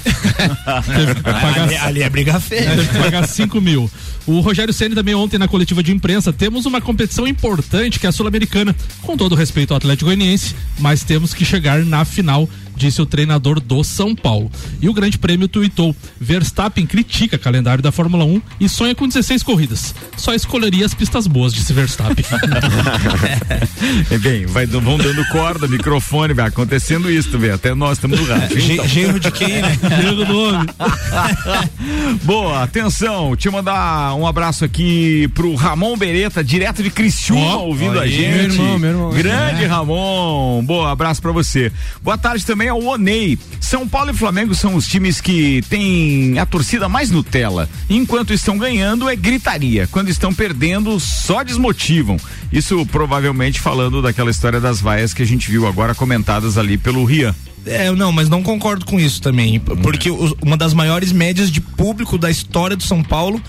G: pagar... ali, ali, é briga feia.
D: Teve que pagar 5 mil. O Rogério Ceni também ontem na coletiva de imprensa, temos uma competição importante que é a Sul-Americana, com todo respeito ao Atlético Goianiense, mas temos que chegar na final disse o treinador do São Paulo. E o Grande Prêmio tuitou: Verstappen critica calendário da Fórmula 1 e sonha com 16 corridas. Só escolheria as pistas boas, disse Verstappen.
B: é bem, vai, vão dando corda, microfone, vai acontecendo isso, vê. Até nós estamos no rádio.
G: Então. Genro de quem, né? Genro do homem.
B: Boa, atenção, deixa eu mandar um abraço aqui pro Ramon Beretta, direto de Criciúma, oh, ouvindo a gente. Meu irmão, meu irmão. Grande é. Ramon, boa, abraço pra você. Boa tarde também ao Onei. São Paulo e Flamengo são os times que têm a torcida mais Nutella. Enquanto estão ganhando é gritaria. Quando estão perdendo, só desmotivam. Isso provavelmente falando daquela história das vaias que a gente viu agora comentadas ali pelo Rian.
G: É, não, mas não concordo com isso também. Porque uma das maiores médias de público da história do São Paulo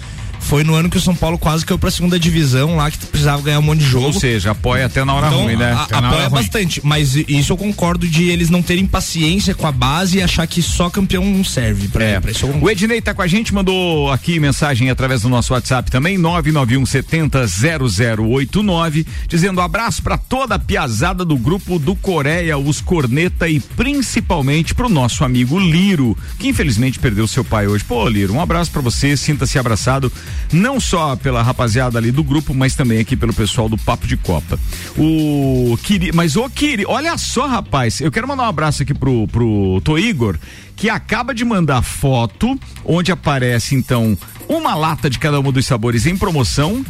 G: foi no ano que o São Paulo quase caiu pra segunda divisão lá, que precisava ganhar um monte de jogo. Ou
B: seja, apoia até na hora então, ruim, né?
G: A, apoia bastante, ruim. mas isso eu concordo de eles não terem paciência com a base e achar que só campeão não serve pra, é. pra isso.
B: O Ednei tá com a gente, mandou aqui mensagem através do nosso WhatsApp também, 991 70 0089, dizendo abraço para toda a piazada do grupo do Coreia, os Corneta e principalmente pro nosso amigo Liro, que infelizmente perdeu seu pai hoje. Pô, Liro, um abraço para você, sinta-se abraçado não só pela rapaziada ali do grupo, mas também aqui pelo pessoal do Papo de Copa. O Kiri, mas o Kiri, olha só, rapaz, eu quero mandar um abraço aqui pro, pro Tô Igor, que acaba de mandar foto onde aparece então uma lata de cada um dos sabores em promoção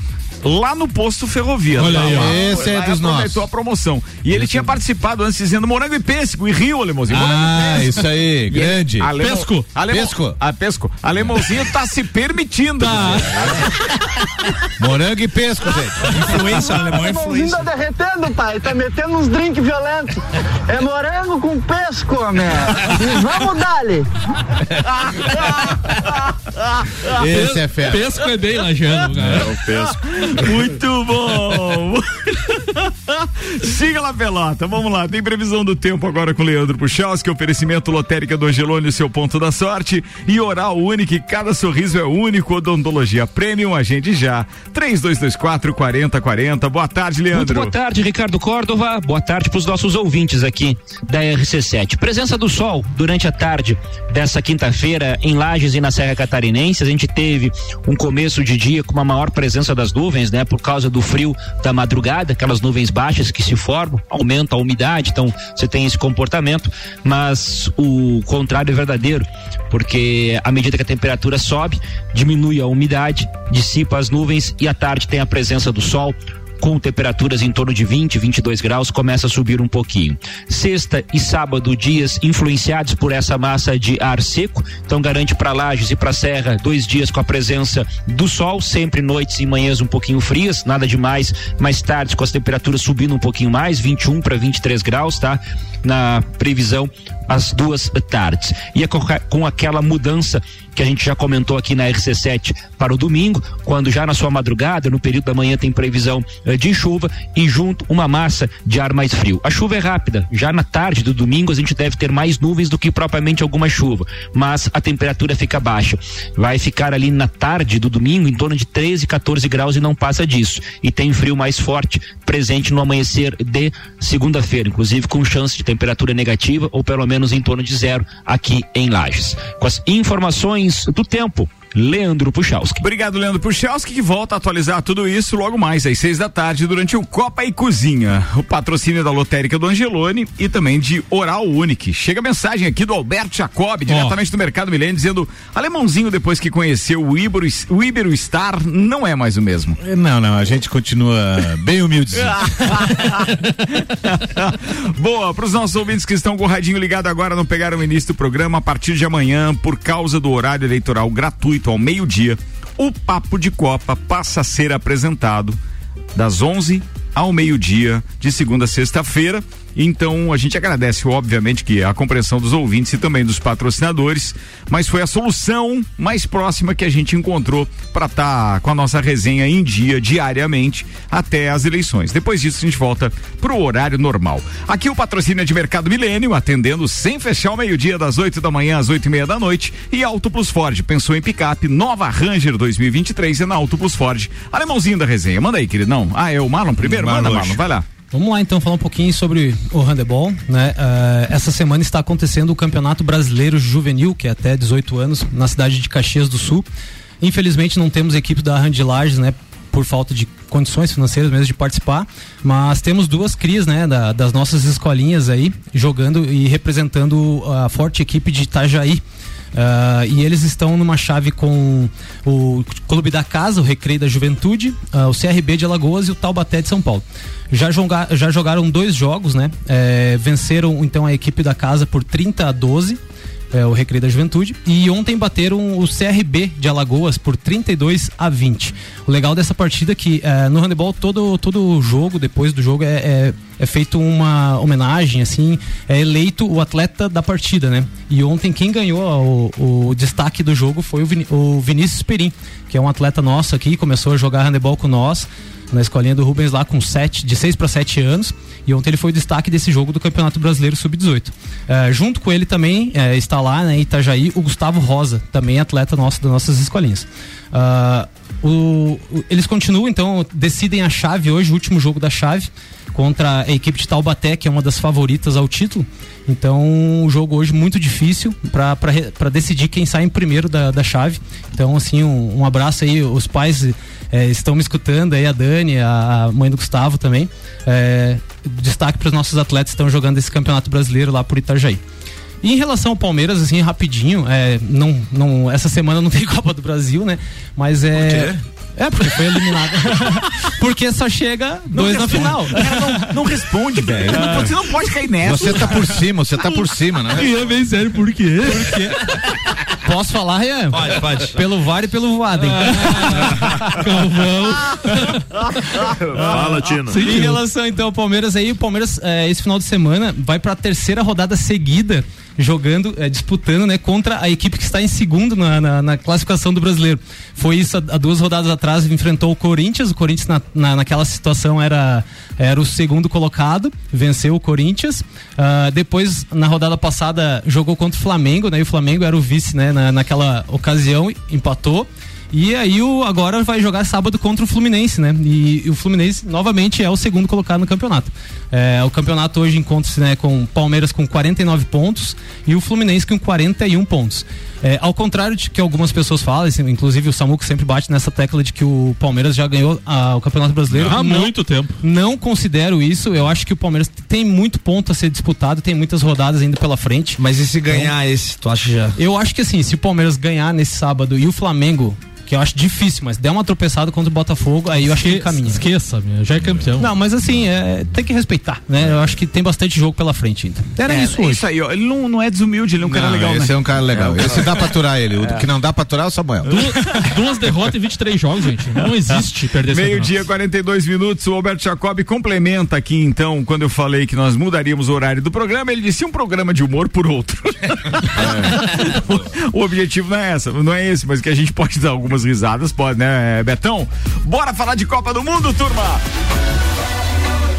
B: lá no posto ferrovia.
G: Olha
B: tá
G: aí, lá, esse é dos nossos.
B: a promoção. E ele tinha participado antes dizendo morango e pêssego e Rio, alemãozinho.
G: Ah, isso aí, grande.
B: Alemo, pesco. Alemo, pesco. Ah, pesco. Alemãozinho tá se permitindo. Tá.
G: morango e pesco, gente.
L: Influência, alemão é influência. tá derretendo, pai. Tá metendo uns drinks violentos. É morango com pesco. E vamos dali.
G: Esse é fera.
D: Pesco é bem lajando, cara. É,
B: o pesco. Muito bom! Siga lá, Pelota. Vamos lá. Tem previsão do tempo agora com Leandro Puchalski, oferecimento lotérica do Angelone, seu ponto da sorte. E oral único, cada sorriso é único. Odontologia Premium, agende já. 3224 4040. Boa tarde, Leandro.
M: Muito boa tarde, Ricardo Córdova. Boa tarde para os nossos ouvintes aqui da RC7. Presença do sol durante a tarde dessa quinta-feira em Lages e na Serra Catarinense. A gente teve um começo de dia com uma maior presença das nuvens, né? Por causa do frio da madrugada, aquelas nuvens baixas que se formam, aumenta a umidade, então você tem esse comportamento, mas o contrário é verdadeiro, porque à medida que a temperatura sobe, diminui a umidade, dissipa as nuvens e à tarde tem a presença do sol com temperaturas em torno de 20, 22 graus, começa a subir um pouquinho. Sexta e sábado, dias influenciados por essa massa de ar seco, então garante para Lages e para Serra dois dias com a presença do sol, sempre noites e manhãs um pouquinho frias, nada demais, mais tarde com as temperaturas subindo um pouquinho mais, 21 para 23 graus, tá? Na previsão às duas tardes. E é com aquela mudança que a gente já comentou aqui na RC7 para o domingo, quando já na sua madrugada, no período da manhã, tem previsão eh, de chuva e junto uma massa de ar mais frio. A chuva é rápida, já na tarde do domingo a gente deve ter mais nuvens do que propriamente alguma chuva, mas a temperatura fica baixa. Vai ficar ali na tarde do domingo em torno de 13, 14 graus e não passa disso. E tem frio mais forte presente no amanhecer de segunda-feira, inclusive com chance de temperatura negativa ou pelo menos em torno de zero aqui em Lages. Com as informações do tempo. Leandro Puchalski.
B: Obrigado, Leandro Puchalski, que volta a atualizar tudo isso logo mais às seis da tarde durante o Copa e Cozinha. O patrocínio da lotérica do Angelone e também de Oral Unique. Chega a mensagem aqui do Alberto Jacob, diretamente oh. do Mercado Milênio, dizendo: Alemãozinho, depois que conheceu o Ibero, o Ibero Star, não é mais o mesmo.
C: Não, não, a gente continua bem humilde.
B: Boa, para os nossos ouvintes que estão com o radinho ligado agora, não pegaram o início do programa, a partir de amanhã, por causa do horário eleitoral gratuito ao meio-dia, o Papo de Copa passa a ser apresentado das 11 ao meio-dia de segunda a sexta-feira então a gente agradece, obviamente, que a compreensão dos ouvintes e também dos patrocinadores, mas foi a solução mais próxima que a gente encontrou para estar tá com a nossa resenha em dia diariamente até as eleições. Depois disso a gente volta pro horário normal. Aqui o patrocínio é de Mercado Milênio, atendendo sem fechar o meio-dia das 8 da manhã às oito e meia da noite e Auto Plus Ford pensou em picape, nova Ranger 2023 é na Auto Plus Ford. Alemãozinho da resenha, manda aí, querido. Não, ah, é o Marlon primeiro? Marlon manda, Marlon, vai lá.
N: Vamos lá então falar um pouquinho sobre o handebol, né? Uh, essa semana está acontecendo o Campeonato Brasileiro Juvenil, que é até 18 anos, na cidade de Caxias do Sul. Infelizmente não temos equipe da Hand Lages, né? Por falta de condições financeiras mesmo de participar, mas temos duas crias, né, da, das nossas escolinhas aí, jogando e representando a forte equipe de Itajaí, Uh, e eles estão numa chave com o Clube da Casa, o Recreio da Juventude, uh, o CRB de Alagoas e o Taubaté de São Paulo. Já, joga, já jogaram dois jogos, né? É, venceram então a equipe da casa por 30 a 12 é, o Recreio da Juventude. E ontem bateram o CRB de Alagoas por 32 a 20. O legal dessa partida é que é, no handebol todo, todo jogo, depois do jogo, é, é, é, feito uma homenagem, assim, é eleito o atleta da partida, né? E ontem quem ganhou o, o destaque do jogo foi o, Vin, o Vinícius Perim, que é um atleta nosso aqui, começou a jogar handebol com nós na escolinha do Rubens lá com sete, de 6 para 7 anos. E ontem ele foi o destaque desse jogo do Campeonato Brasileiro Sub-18. É, junto com ele também é, está lá né, em Itajaí o Gustavo Rosa, também atleta nosso das nossas escolinhas. Uh, o, o, eles continuam, então, decidem a chave hoje, o último jogo da chave, contra a equipe de Taubaté, que é uma das favoritas ao título. Então, um jogo hoje muito difícil para decidir quem sai em primeiro da, da chave. Então, assim, um, um abraço aí, os pais é, estão me escutando aí, a Dani, a, a mãe do Gustavo também. É, destaque para os nossos atletas que estão jogando esse campeonato brasileiro lá por Itajaí. E em relação ao Palmeiras, assim, rapidinho, é, não, não, essa semana não tem Copa do Brasil, né? Mas é. É, porque foi eliminado. porque só chega não dois responde. na final.
B: Não, não, responde, velho. É. Você não pode cair nessa.
C: Você tá por cima, você tá por cima, né?
D: E é bem sério, por quê? Por quê?
N: Posso falar, Rian?
C: Pode, pode.
N: Pelo VAR e pelo Voaden.
D: Ah, Calvão.
C: Fala, Tino.
N: Em relação então ao Palmeiras aí, o Palmeiras é, esse final de semana vai para a terceira rodada seguida jogando, é, disputando, né, contra a equipe que está em segundo na, na, na classificação do brasileiro. Foi isso há, duas rodadas atrás, enfrentou o Corinthians. O Corinthians na, na, naquela situação era, era o segundo colocado, venceu o Corinthians. Uh, depois, na rodada passada, jogou contra o Flamengo, né? E o Flamengo era o vice, né? Na, naquela ocasião, empatou. E aí o agora vai jogar sábado contra o Fluminense, né? E, e o Fluminense novamente é o segundo colocado no campeonato. É, o campeonato hoje encontra-se né, com Palmeiras com 49 pontos e o Fluminense com 41 pontos. É, ao contrário de que algumas pessoas falam, inclusive o Samuco sempre bate nessa tecla de que o Palmeiras já ganhou a, o Campeonato Brasileiro.
D: Há não, muito tempo.
N: Não considero isso. Eu acho que o Palmeiras tem muito ponto a ser disputado, tem muitas rodadas ainda pela frente.
G: Mas e se ganhar então, esse, tu acha já?
N: Eu acho que assim, se o Palmeiras ganhar nesse sábado e o Flamengo que eu acho difícil, mas der uma tropeçada contra o Botafogo, aí eu acho que caminha.
D: Esqueça, meu, já é campeão.
N: Não, mas assim, é, tem que respeitar, né? Eu acho que tem bastante jogo pela frente ainda.
B: Era é, isso é hoje. Isso aí, ó, ele não, não é desumilde, ele é um não, cara legal,
C: esse
B: né?
C: é um cara legal. É, esse dá pra aturar ele. O que não dá pra aturar é o Samuel.
D: Duas, duas derrotas e 23 jogos, gente. Não existe perder
B: Meio-dia, 42 minutos. O Alberto Jacob complementa aqui, então, quando eu falei que nós mudaríamos o horário do programa, ele disse um programa de humor por outro. o, o objetivo não é essa, não é esse, mas que a gente pode dar algumas risadas, pode, né, Betão? Bora falar de Copa do Mundo, turma!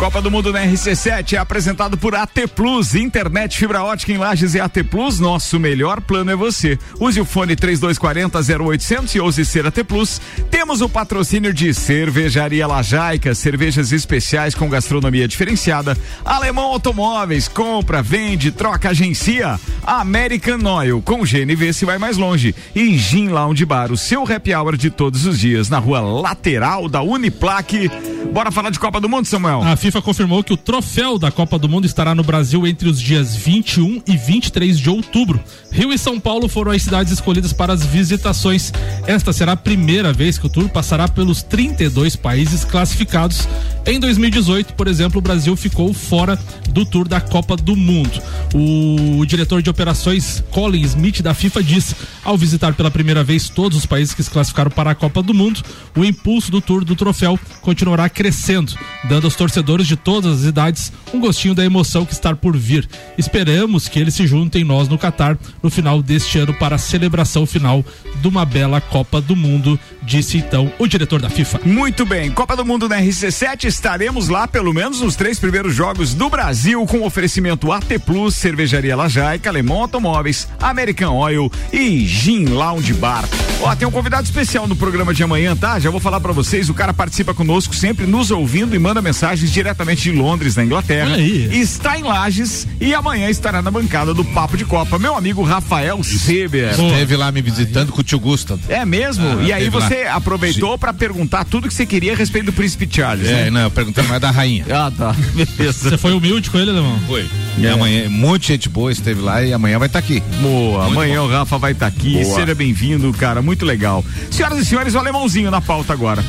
B: Copa do Mundo na RC7 é apresentado por AT Plus, internet fibra ótica em Lages e AT Plus, nosso melhor plano é você. Use o fone 3240 0800 e ouse ser AT Plus. Temos o patrocínio de Cervejaria Lajaica, cervejas especiais com gastronomia diferenciada. Alemão Automóveis, compra, vende, troca, agencia. American Oil, com GNV se vai mais longe. E Gin Lounge Bar, o seu happy hour de todos os dias, na rua lateral da Uniplaque. Bora falar de Copa do Mundo, Samuel?
D: A FIFA FIFA confirmou que o troféu da Copa do Mundo estará no Brasil entre os dias 21 e 23 de outubro. Rio e São Paulo foram as cidades escolhidas para as visitações. Esta será a primeira vez que o tour passará pelos 32 países classificados. Em 2018, por exemplo, o Brasil ficou fora do tour da Copa do Mundo. O, diretor de operações Colin Smith da FIFA disse: ao visitar pela primeira vez todos os países que se classificaram para a Copa do Mundo, o impulso do tour do troféu continuará crescendo, dando aos torcedores de todas as idades um gostinho da emoção que está por vir. Esperamos que eles se juntem nós no Catar no final deste ano para a celebração final de uma bela Copa do Mundo, disse então o diretor da FIFA.
B: Muito bem, Copa do Mundo na RC7, estaremos lá pelo menos nos três primeiros jogos do Brasil com oferecimento AT Plus, Cervejaria Lajaica, Alemão Automóveis, American Oil e Gin Lounge Bar. Ó, tem um convidado especial no programa de amanhã, tá? Já vou falar para vocês, o cara participa conosco sempre nos ouvindo e manda mensagens diretamente de Londres, na Inglaterra. Está em Lages e amanhã estará na bancada do Papo de Copa. Meu amigo Rafael Seber.
C: Esteve lá me visitando com o tio Gusta.
B: É mesmo? Ah, e aí você lá. Aproveitou para perguntar tudo que você queria a respeito do príncipe Charles.
C: É, né? não, eu perguntei mais da rainha.
D: ah, tá. Você foi humilde com ele, Alemão?
C: Foi. E é. amanhã, um monte de gente boa esteve lá e amanhã vai estar tá aqui.
B: Boa, muito amanhã bom. o Rafa vai estar tá aqui. Boa. Seja bem-vindo, cara. Muito legal. Senhoras e senhores, o alemãozinho na pauta agora.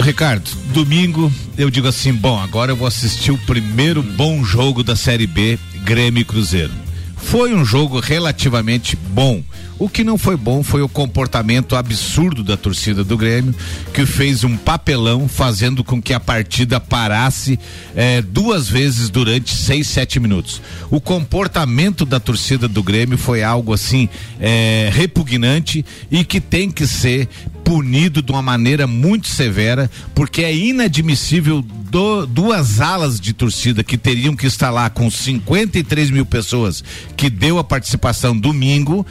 C: Ricardo, domingo eu digo assim, bom, agora eu vou assistir o primeiro bom jogo da Série B, Grêmio e Cruzeiro. Foi um jogo relativamente bom. O que não foi bom foi o comportamento absurdo da torcida do Grêmio, que fez um papelão fazendo com que a partida parasse eh, duas vezes durante seis, sete minutos. O comportamento da torcida do Grêmio foi algo assim eh, repugnante e que tem que ser punido de uma maneira muito severa, porque é inadmissível do, duas alas de torcida que teriam que estar lá com 53 mil pessoas que deu a participação domingo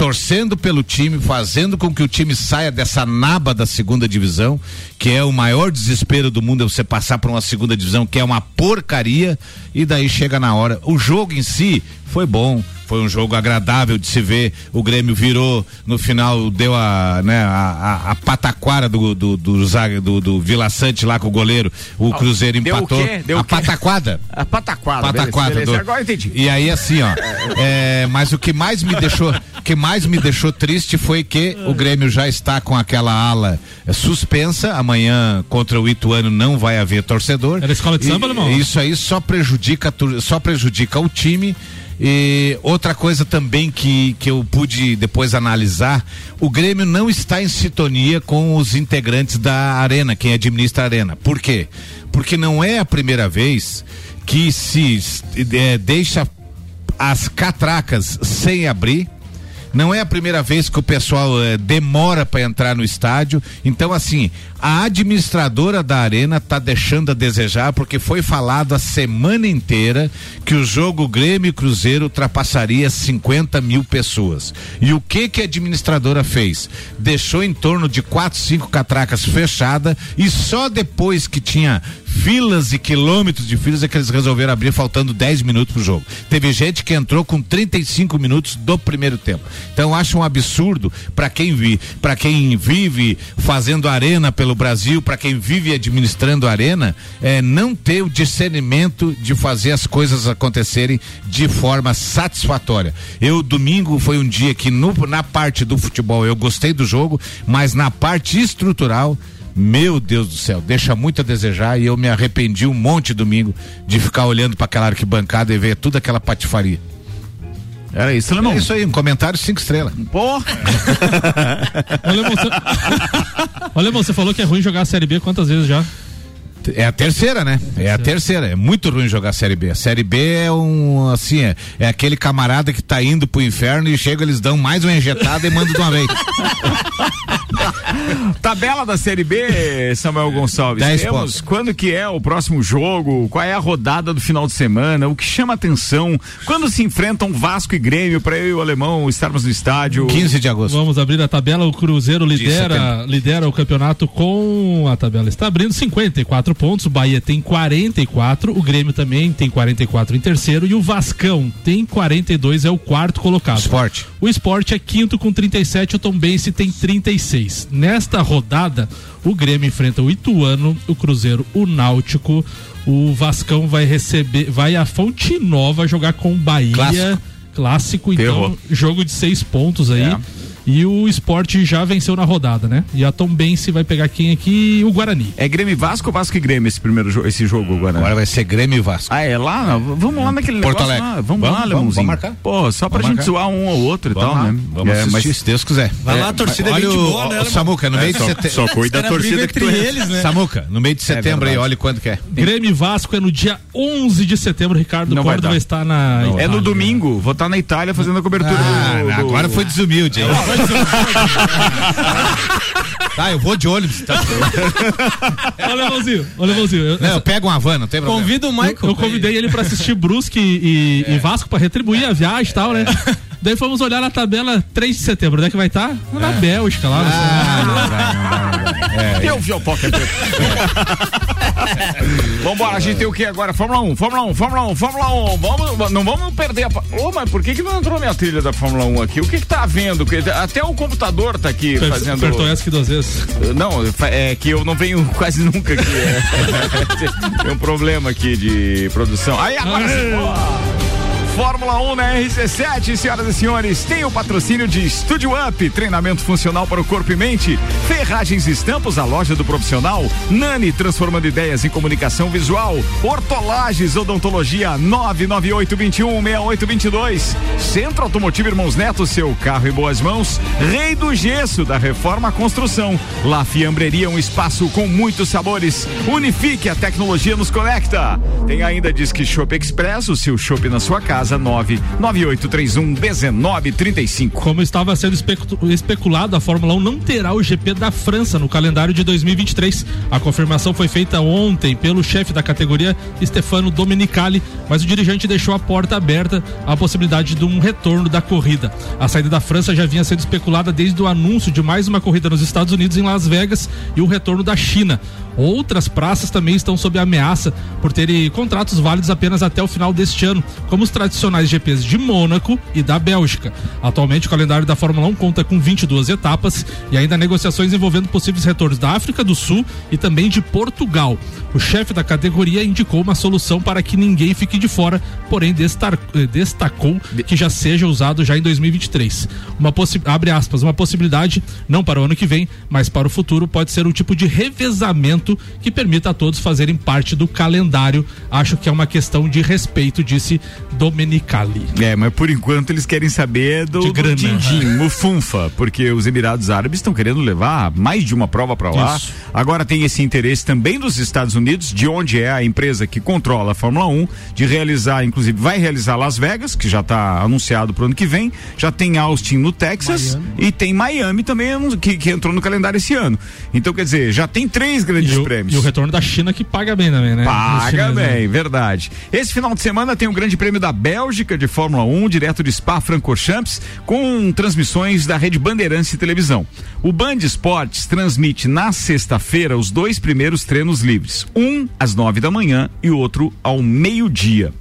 C: torcendo pelo time, fazendo com que o time saia dessa naba da segunda divisão, que é o maior desespero do mundo é você passar por uma segunda divisão que é uma porcaria e daí chega na hora. O jogo em si foi bom, foi um jogo agradável de se ver. O Grêmio virou no final, deu a, né, a, a, a pataquara do do, do, do, do Vila Sante lá com o goleiro. O Cruzeiro empatou. Deu o quê? Deu a pataquada.
B: A pataquada.
C: Pataquada. Beleza, beleza. Agora entendi. E aí assim, ó. é, mas o que mais me deixou, que mais me deixou triste foi que o Grêmio já está com aquela ala suspensa. Amanhã contra o Ituano não vai haver torcedor.
D: Era escola de samba, irmão?
C: Isso aí só prejudica, só prejudica o time e outra coisa também que, que eu pude depois analisar, o Grêmio não está em sintonia com os integrantes da Arena, quem administra a Arena. Por quê? Porque não é a primeira vez que se é, deixa as catracas sem abrir não é a primeira vez que o pessoal eh, demora para entrar no estádio. Então, assim, a administradora da arena está deixando a desejar porque foi falado a semana inteira que o jogo Grêmio Cruzeiro ultrapassaria 50 mil pessoas. E o que que a administradora fez? Deixou em torno de quatro, cinco catracas fechada e só depois que tinha filas e quilômetros de filas é que eles resolveram abrir faltando 10 minutos pro jogo. Teve gente que entrou com 35 minutos do primeiro tempo. Então acho um absurdo para quem vi, para quem vive fazendo arena pelo Brasil, para quem vive administrando arena, é não ter o discernimento de fazer as coisas acontecerem de forma satisfatória. Eu domingo foi um dia que no, na parte do futebol eu gostei do jogo, mas na parte estrutural meu Deus do céu, deixa muito a desejar e eu me arrependi um monte domingo de ficar olhando para aquela arquibancada e ver toda aquela patifaria.
B: Era isso, Lemão.
C: É isso aí, um comentário cinco estrelas.
B: Porra!
D: Olha, irmão, você falou que é ruim jogar a Série B quantas vezes já?
C: É a terceira, né? É a terceira. É muito ruim jogar a Série B. A Série B é um, assim, é, é aquele camarada que tá indo pro inferno e chega, eles dão mais uma injetada e mandam de uma vez.
B: Tabela da Série B, Samuel Gonçalves.
C: Dez
B: Temos
C: pontos.
B: quando que é o próximo jogo, qual é a rodada do final de semana, o que chama atenção, quando se enfrentam Vasco e Grêmio para eu e o Alemão estarmos no estádio.
C: 15 de agosto.
D: Vamos abrir a tabela, o Cruzeiro lidera, lidera o campeonato com a tabela está abrindo 54 pontos, o Bahia tem 44, o Grêmio também tem 44 em terceiro e o Vascão tem 42, é o quarto colocado.
C: Esporte.
D: O Esporte é quinto com 37, o Tombense tem 36. Nesta rodada, o Grêmio enfrenta o Ituano, o Cruzeiro, o Náutico, o Vascão vai receber, vai a Fonte Nova jogar com o Bahia.
C: Clássico.
D: Clássico, então, jogo de seis pontos aí.
B: É.
D: E o esporte já venceu na rodada, né? E a Tombense vai pegar quem aqui? O Guarani.
B: É Grêmio e Vasco ou Vasco e Grêmio esse primeiro jogo, esse jogo agora?
C: Agora vai ser Grêmio e Vasco.
B: Ah, é lá? Vamos lá naquele
C: Porto
B: negócio
C: Alegre.
B: lá. Vamos,
C: Vamos,
B: lá,
C: vamos, vamos marcar.
B: Pô, só pra
C: Vamos
B: gente
C: marcar.
B: zoar um ou outro
C: Vamos
B: e tal,
C: lá,
B: né?
C: Vamos
B: É, mas-
C: se Deus quiser.
G: Vai lá, a torcida é
C: olha
G: gente
C: o,
G: boa, né?
C: Samuca, no
F: É,
C: meio de
F: só,
C: setembro.
F: só cuida da torcida que tu é.
G: eles, né?
C: Samuca, no meio de setembro aí, olha quanto que é.
D: Grêmio e Vasco é no dia 11 de setembro. Ricardo
B: Não vai
D: Córdoba
B: dar.
D: está na.
B: É no domingo, vou estar na Itália fazendo a cobertura
C: Ah, agora foi desumilde, hein? tá, eu vou de ônibus. Tá?
D: Olha, Leãozinho, olha, Leãozinho. eu-
C: eu pego uma van, não tem problema.
N: Convida o Michael.
D: Eu, eu convidei ele pra assistir Brusque e, e Vasco pra retribuir a viagem e tal, né? Daí fomos olhar na tabela 3 de setembro. Onde é que vai estar? Na Bélgica, lá. não.
C: Ah, não vai, não não. É,
B: Eu vi o pocket. Vambora, a gente tem o que agora? Fórmula 1, Fórmula 1, Fórmula 1, Fórmula 1. Vamos, não vamos perder a. Ô, mas por que, que não entrou minha trilha da Fórmula 1 aqui? O que que tá havendo? Até o computador tá aqui
D: Per-
B: fazendo.
D: Apertou essa que duas vezes.
B: Não, fa- é que eu não venho quase nunca aqui. é. Tem um problema aqui de produção. Aí agora sim. Fórmula 1 na RC7, senhoras e senhores, tem o patrocínio de Studio Up, treinamento funcional para o corpo e mente, Ferragens e Estampos, a loja do profissional, Nani, transformando ideias em comunicação visual, Hortolages, odontologia, 998216822, Centro Automotivo Irmãos Neto, seu carro em boas mãos, Rei do Gesso, da Reforma Construção, La Fiambreria, um espaço com muitos sabores, Unifique, a tecnologia nos conecta, tem ainda Disque Shop Express, o seu shopping na sua casa, 998311935.
D: Como estava sendo especu- especulado, a Fórmula 1 não terá o GP da França no calendário de 2023. A confirmação foi feita ontem pelo chefe da categoria, Stefano Domenicali, mas o dirigente deixou a porta aberta à possibilidade de um retorno da corrida. A saída da França já vinha sendo especulada desde o anúncio de mais uma corrida nos Estados Unidos em Las Vegas e o retorno da China. Outras praças também estão sob ameaça por terem contratos válidos apenas até o final deste ano, como os tradicionais GPs de Mônaco e da Bélgica. Atualmente, o calendário da Fórmula 1 conta com 22 etapas e ainda negociações envolvendo possíveis retornos da África do Sul e também de Portugal. O chefe da categoria indicou uma solução para que ninguém fique de fora, porém eh, destacou que já seja usado já em 2023. Uma abre aspas, uma possibilidade não para o ano que vem, mas para o futuro pode ser um tipo de revezamento que permita a todos fazerem parte do calendário. Acho que é uma questão de respeito, disse Domen Domenicali.
B: É, mas por enquanto eles querem saber do,
D: De grana.
B: do din-din, Funfa, porque os Emirados Árabes estão querendo levar mais de uma prova para lá.
D: Isso.
B: Agora tem esse interesse também dos Estados Unidos, de onde é a empresa que controla a Fórmula 1, de realizar, inclusive vai realizar Las Vegas, que já está anunciado para o ano que vem, já tem Austin no Texas e tem Miami também que, que entrou no calendário esse ano. Então quer dizer, já tem três grandes
D: E o,
B: prêmios.
D: e o retorno da China que paga bem também, né?
B: Paga
D: né?
B: bem, verdade. Esse final de semana tem o Grande Prêmio da Bélgica de Fórmula 1, direto de Spa-Francorchamps, com transmissões da Rede Bandeirantes e Televisão. O Band Esportes transmite na sexta-feira os dois primeiros treinos livres, um às nove da manhã e o outro ao meio-dia.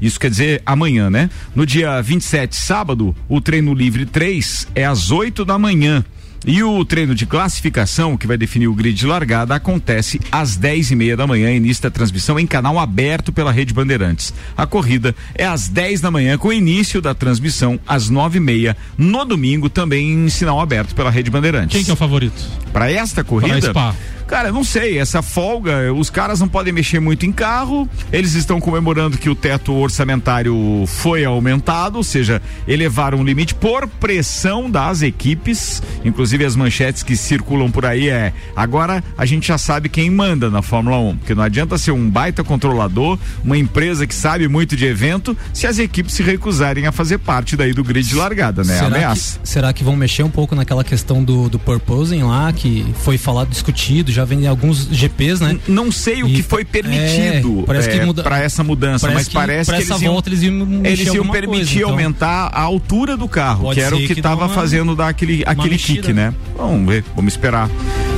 B: Isso quer dizer amanhã, né? No dia 27, sábado, o treino livre 3 é às 8 da manhã. E o treino de classificação, que vai definir o grid de largada, acontece às 10 e meia da manhã, início da transmissão em canal aberto pela Rede Bandeirantes. A corrida é às 10 da manhã, com início da transmissão às 9 e meia, no domingo, também em sinal aberto pela Rede Bandeirantes.
D: Quem que é o favorito?
B: Para esta corrida?
D: Pra Spa.
B: Cara, não sei, essa folga, os caras não podem mexer muito em carro, eles estão comemorando que o teto orçamentário foi aumentado, ou seja, elevaram o limite por pressão das equipes, inclusive as manchetes que circulam por aí é, agora a gente já sabe quem manda na Fórmula 1, porque não adianta ser um baita controlador, uma empresa que sabe muito de evento, se as equipes se recusarem a fazer parte daí do grid de largada, né?
N: Será
B: Ameaça.
N: que, será que vão mexer um pouco naquela questão do, do purposing lá, que foi falado, discutido, já vem em alguns GPs, né?
B: Não sei o
N: E-
B: que foi permitido
N: é, que
B: é,
N: muda-
B: para essa mudança,
N: parece
B: mas
N: que
B: parece que
N: essa
B: eles iam,
N: volta eles iam
B: eles iam permitir
N: coisa, então.
B: aumentar a altura do carro, que era o que
N: que
B: estava fazendo dar aquele, aquele kick, né? Vamos ver, vamos esperar.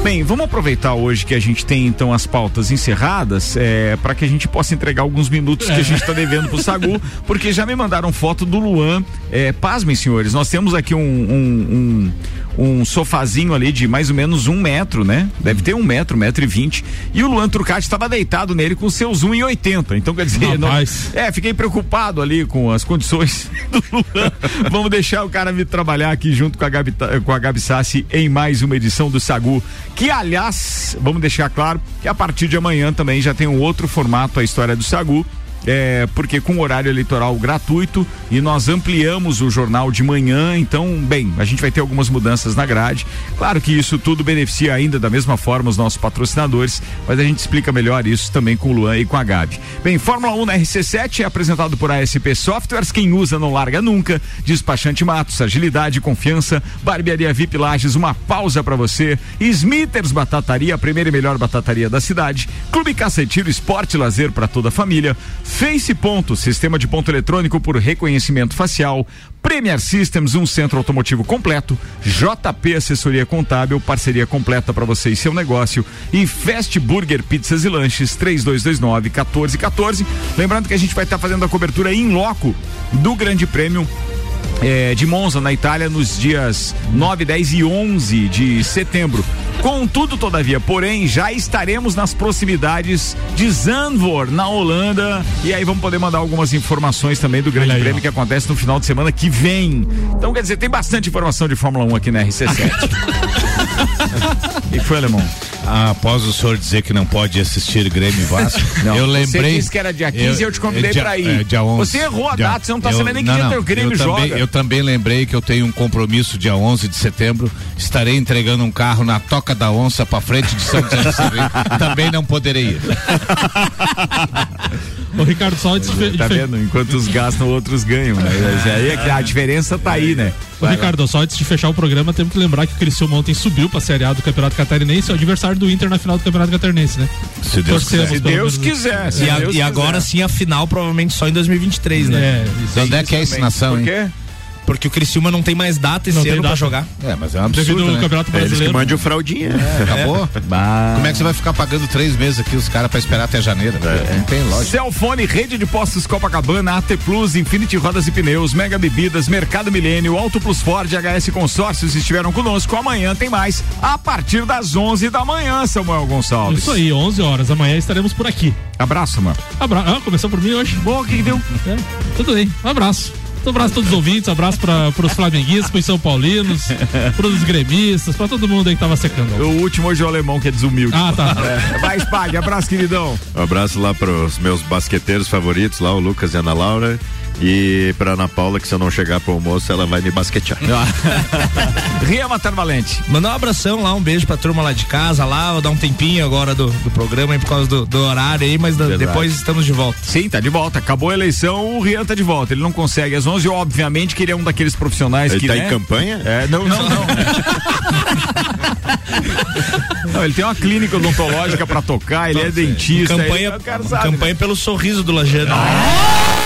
B: Bem, vamos aproveitar hoje que a gente tem então as pautas encerradas é, para que a gente possa entregar alguns minutos que a gente está devendo pro Sagu, porque já me mandaram foto do Luan. É, pasmem, senhores, nós temos aqui um, um, um, um sofazinho ali de mais ou menos um metro, né? Deve ter um metro, metro e vinte. E o Luan Turcati estava deitado nele com seus 1,80. Então, quer dizer, não, é, fiquei preocupado ali com as condições do Luan. Vamos deixar o cara vir trabalhar aqui junto com a Gabi, com a Gabi Sassi em mais uma edição do Sagu. Que, aliás, vamos deixar claro que a partir de amanhã também já tem um outro formato a história do Sagu. É, porque com horário eleitoral gratuito e nós ampliamos o jornal de manhã, então, bem, a gente vai ter algumas mudanças na grade. Claro que isso tudo beneficia ainda da mesma forma os nossos patrocinadores, mas a gente explica melhor isso também com o Luan e com a Gabi. Bem, Fórmula 1 na RC7 é apresentado por ASP Softwares, quem usa não larga nunca. Despachante Matos, agilidade, confiança. Barbearia VIP Lages, uma pausa para você. Smithers Batataria, a primeira e melhor batataria da cidade. Clube Caça Tiro, esporte lazer para toda a família. Face Ponto, sistema de ponto eletrônico por reconhecimento facial. Premier Systems, um centro automotivo completo. JP Assessoria Contábil, parceria completa para você e seu negócio. E Fast Burger Pizzas e Lanches, 3229 1414. Lembrando que a gente vai estar fazendo a cobertura em loco do Grande Prêmio é, de Monza, na Itália, nos dias 9, 10 e 11 de setembro. Contudo, todavia, porém, já estaremos nas proximidades de Zandvoort, na Holanda. E aí vamos poder mandar algumas informações também do Grande
D: aí,
B: Prêmio
D: ó.
B: que acontece no final de semana que vem. Então, quer dizer, tem bastante informação de Fórmula 1 aqui na RC7. e foi, Alemão?
C: Ah, após o senhor dizer que não pode assistir Grêmio e Vasco,
B: Não,
C: eu
B: você
C: lembrei.
B: disse que era dia 15 e eu te convidei
C: dia-
B: pra ir.
C: é, dia 11,
B: Você errou a
C: dia-
B: data, você não tá
C: eu-
B: sabendo nem que
C: não,
B: dia teu Grêmio
C: eu também,
B: joga.
C: eu também lembrei que eu tenho um compromisso dia 11 de setembro. Estarei entregando um carro na Toca da Onça pra frente de São José do. Também não poderei ir.
D: Ô, Ricardo, só antes de, fe- de
B: Tá vendo? Enquanto uns gastam, outros ganham, né? Mas aí é que a diferença tá aí, né?
D: Ô, Ricardo, só antes de fechar o programa, temos que lembrar que o Criciúma ontem subiu pra Série A do Campeonato Catarinense, é o adversário do Inter na final do Campeonato Catarinense, né?
C: Se Deus
D: Torcemos,
B: Se Deus
D: menos.
B: quiser. se
G: E, a-
B: Deus
G: e agora
B: quiser.
G: sim a final, provavelmente só em 2023, né?
D: É, isso
C: Onde é que é a ensinação,
B: Por
C: hein?
B: quê?
G: Porque o Criciúma não tem mais data esse
D: Não tem
G: ano pra jogar.
C: É, mas é um
D: Devido
C: absurdo,
D: ao
C: né?
D: Campeonato
F: É eles que
D: Brasileiro.
F: mandam o fraldinha.
C: Acabou? Como é que você vai ficar pagando três meses aqui os caras pra esperar até janeiro? Não tem lógica.
B: Celfone, Rede de Postos Copacabana, AT Plus, Infinity Rodas e Pneus, Mega Bebidas, Mercado Milênio, Auto Plus Ford, HS Consórcios estiveram conosco. Amanhã tem mais, a partir das 11 da manhã, Samuel Gonçalves.
D: Isso aí, 11 horas. Amanhã estaremos por aqui.
B: Abraço, mano.
D: Abra... Ah, começou por mim hoje?
B: Bom, o que, que deu?
D: É, tudo bem. Um abraço. Um abraço a todos os ouvintes, abraço para os flamenguistas, pros São Paulinos, pros gremistas, pra todo mundo aí que tava secando.
B: O último hoje é o alemão, que é desumilde.
D: Ah, tá.
B: É. Vai, Spag, abraço, queridão.
F: Um abraço lá para os meus basqueteiros favoritos, lá o Lucas e a Ana Laura. E pra Ana Paula, que se eu não chegar pro almoço, ela vai me basquetear.
B: Ria Matar Valente.
G: Mandar um abração lá, um beijo pra turma lá de casa, lá, vou dar um tempinho agora do, do programa aí por causa do, do horário aí, mas da, depois estamos de volta.
B: Sim, tá de volta. Acabou a eleição, o Rian tá de volta. Ele não consegue às 11, obviamente que ele é um daqueles profissionais
F: Ele
B: que.
F: tá
B: né?
F: em campanha?
B: É, não, não, não. Não, ele tem uma clínica odontológica pra tocar, ele é dentista.
G: Campanha,
B: ele- sabe,
G: campanha
B: né?
G: pelo sorriso do Lajano.
B: Ah!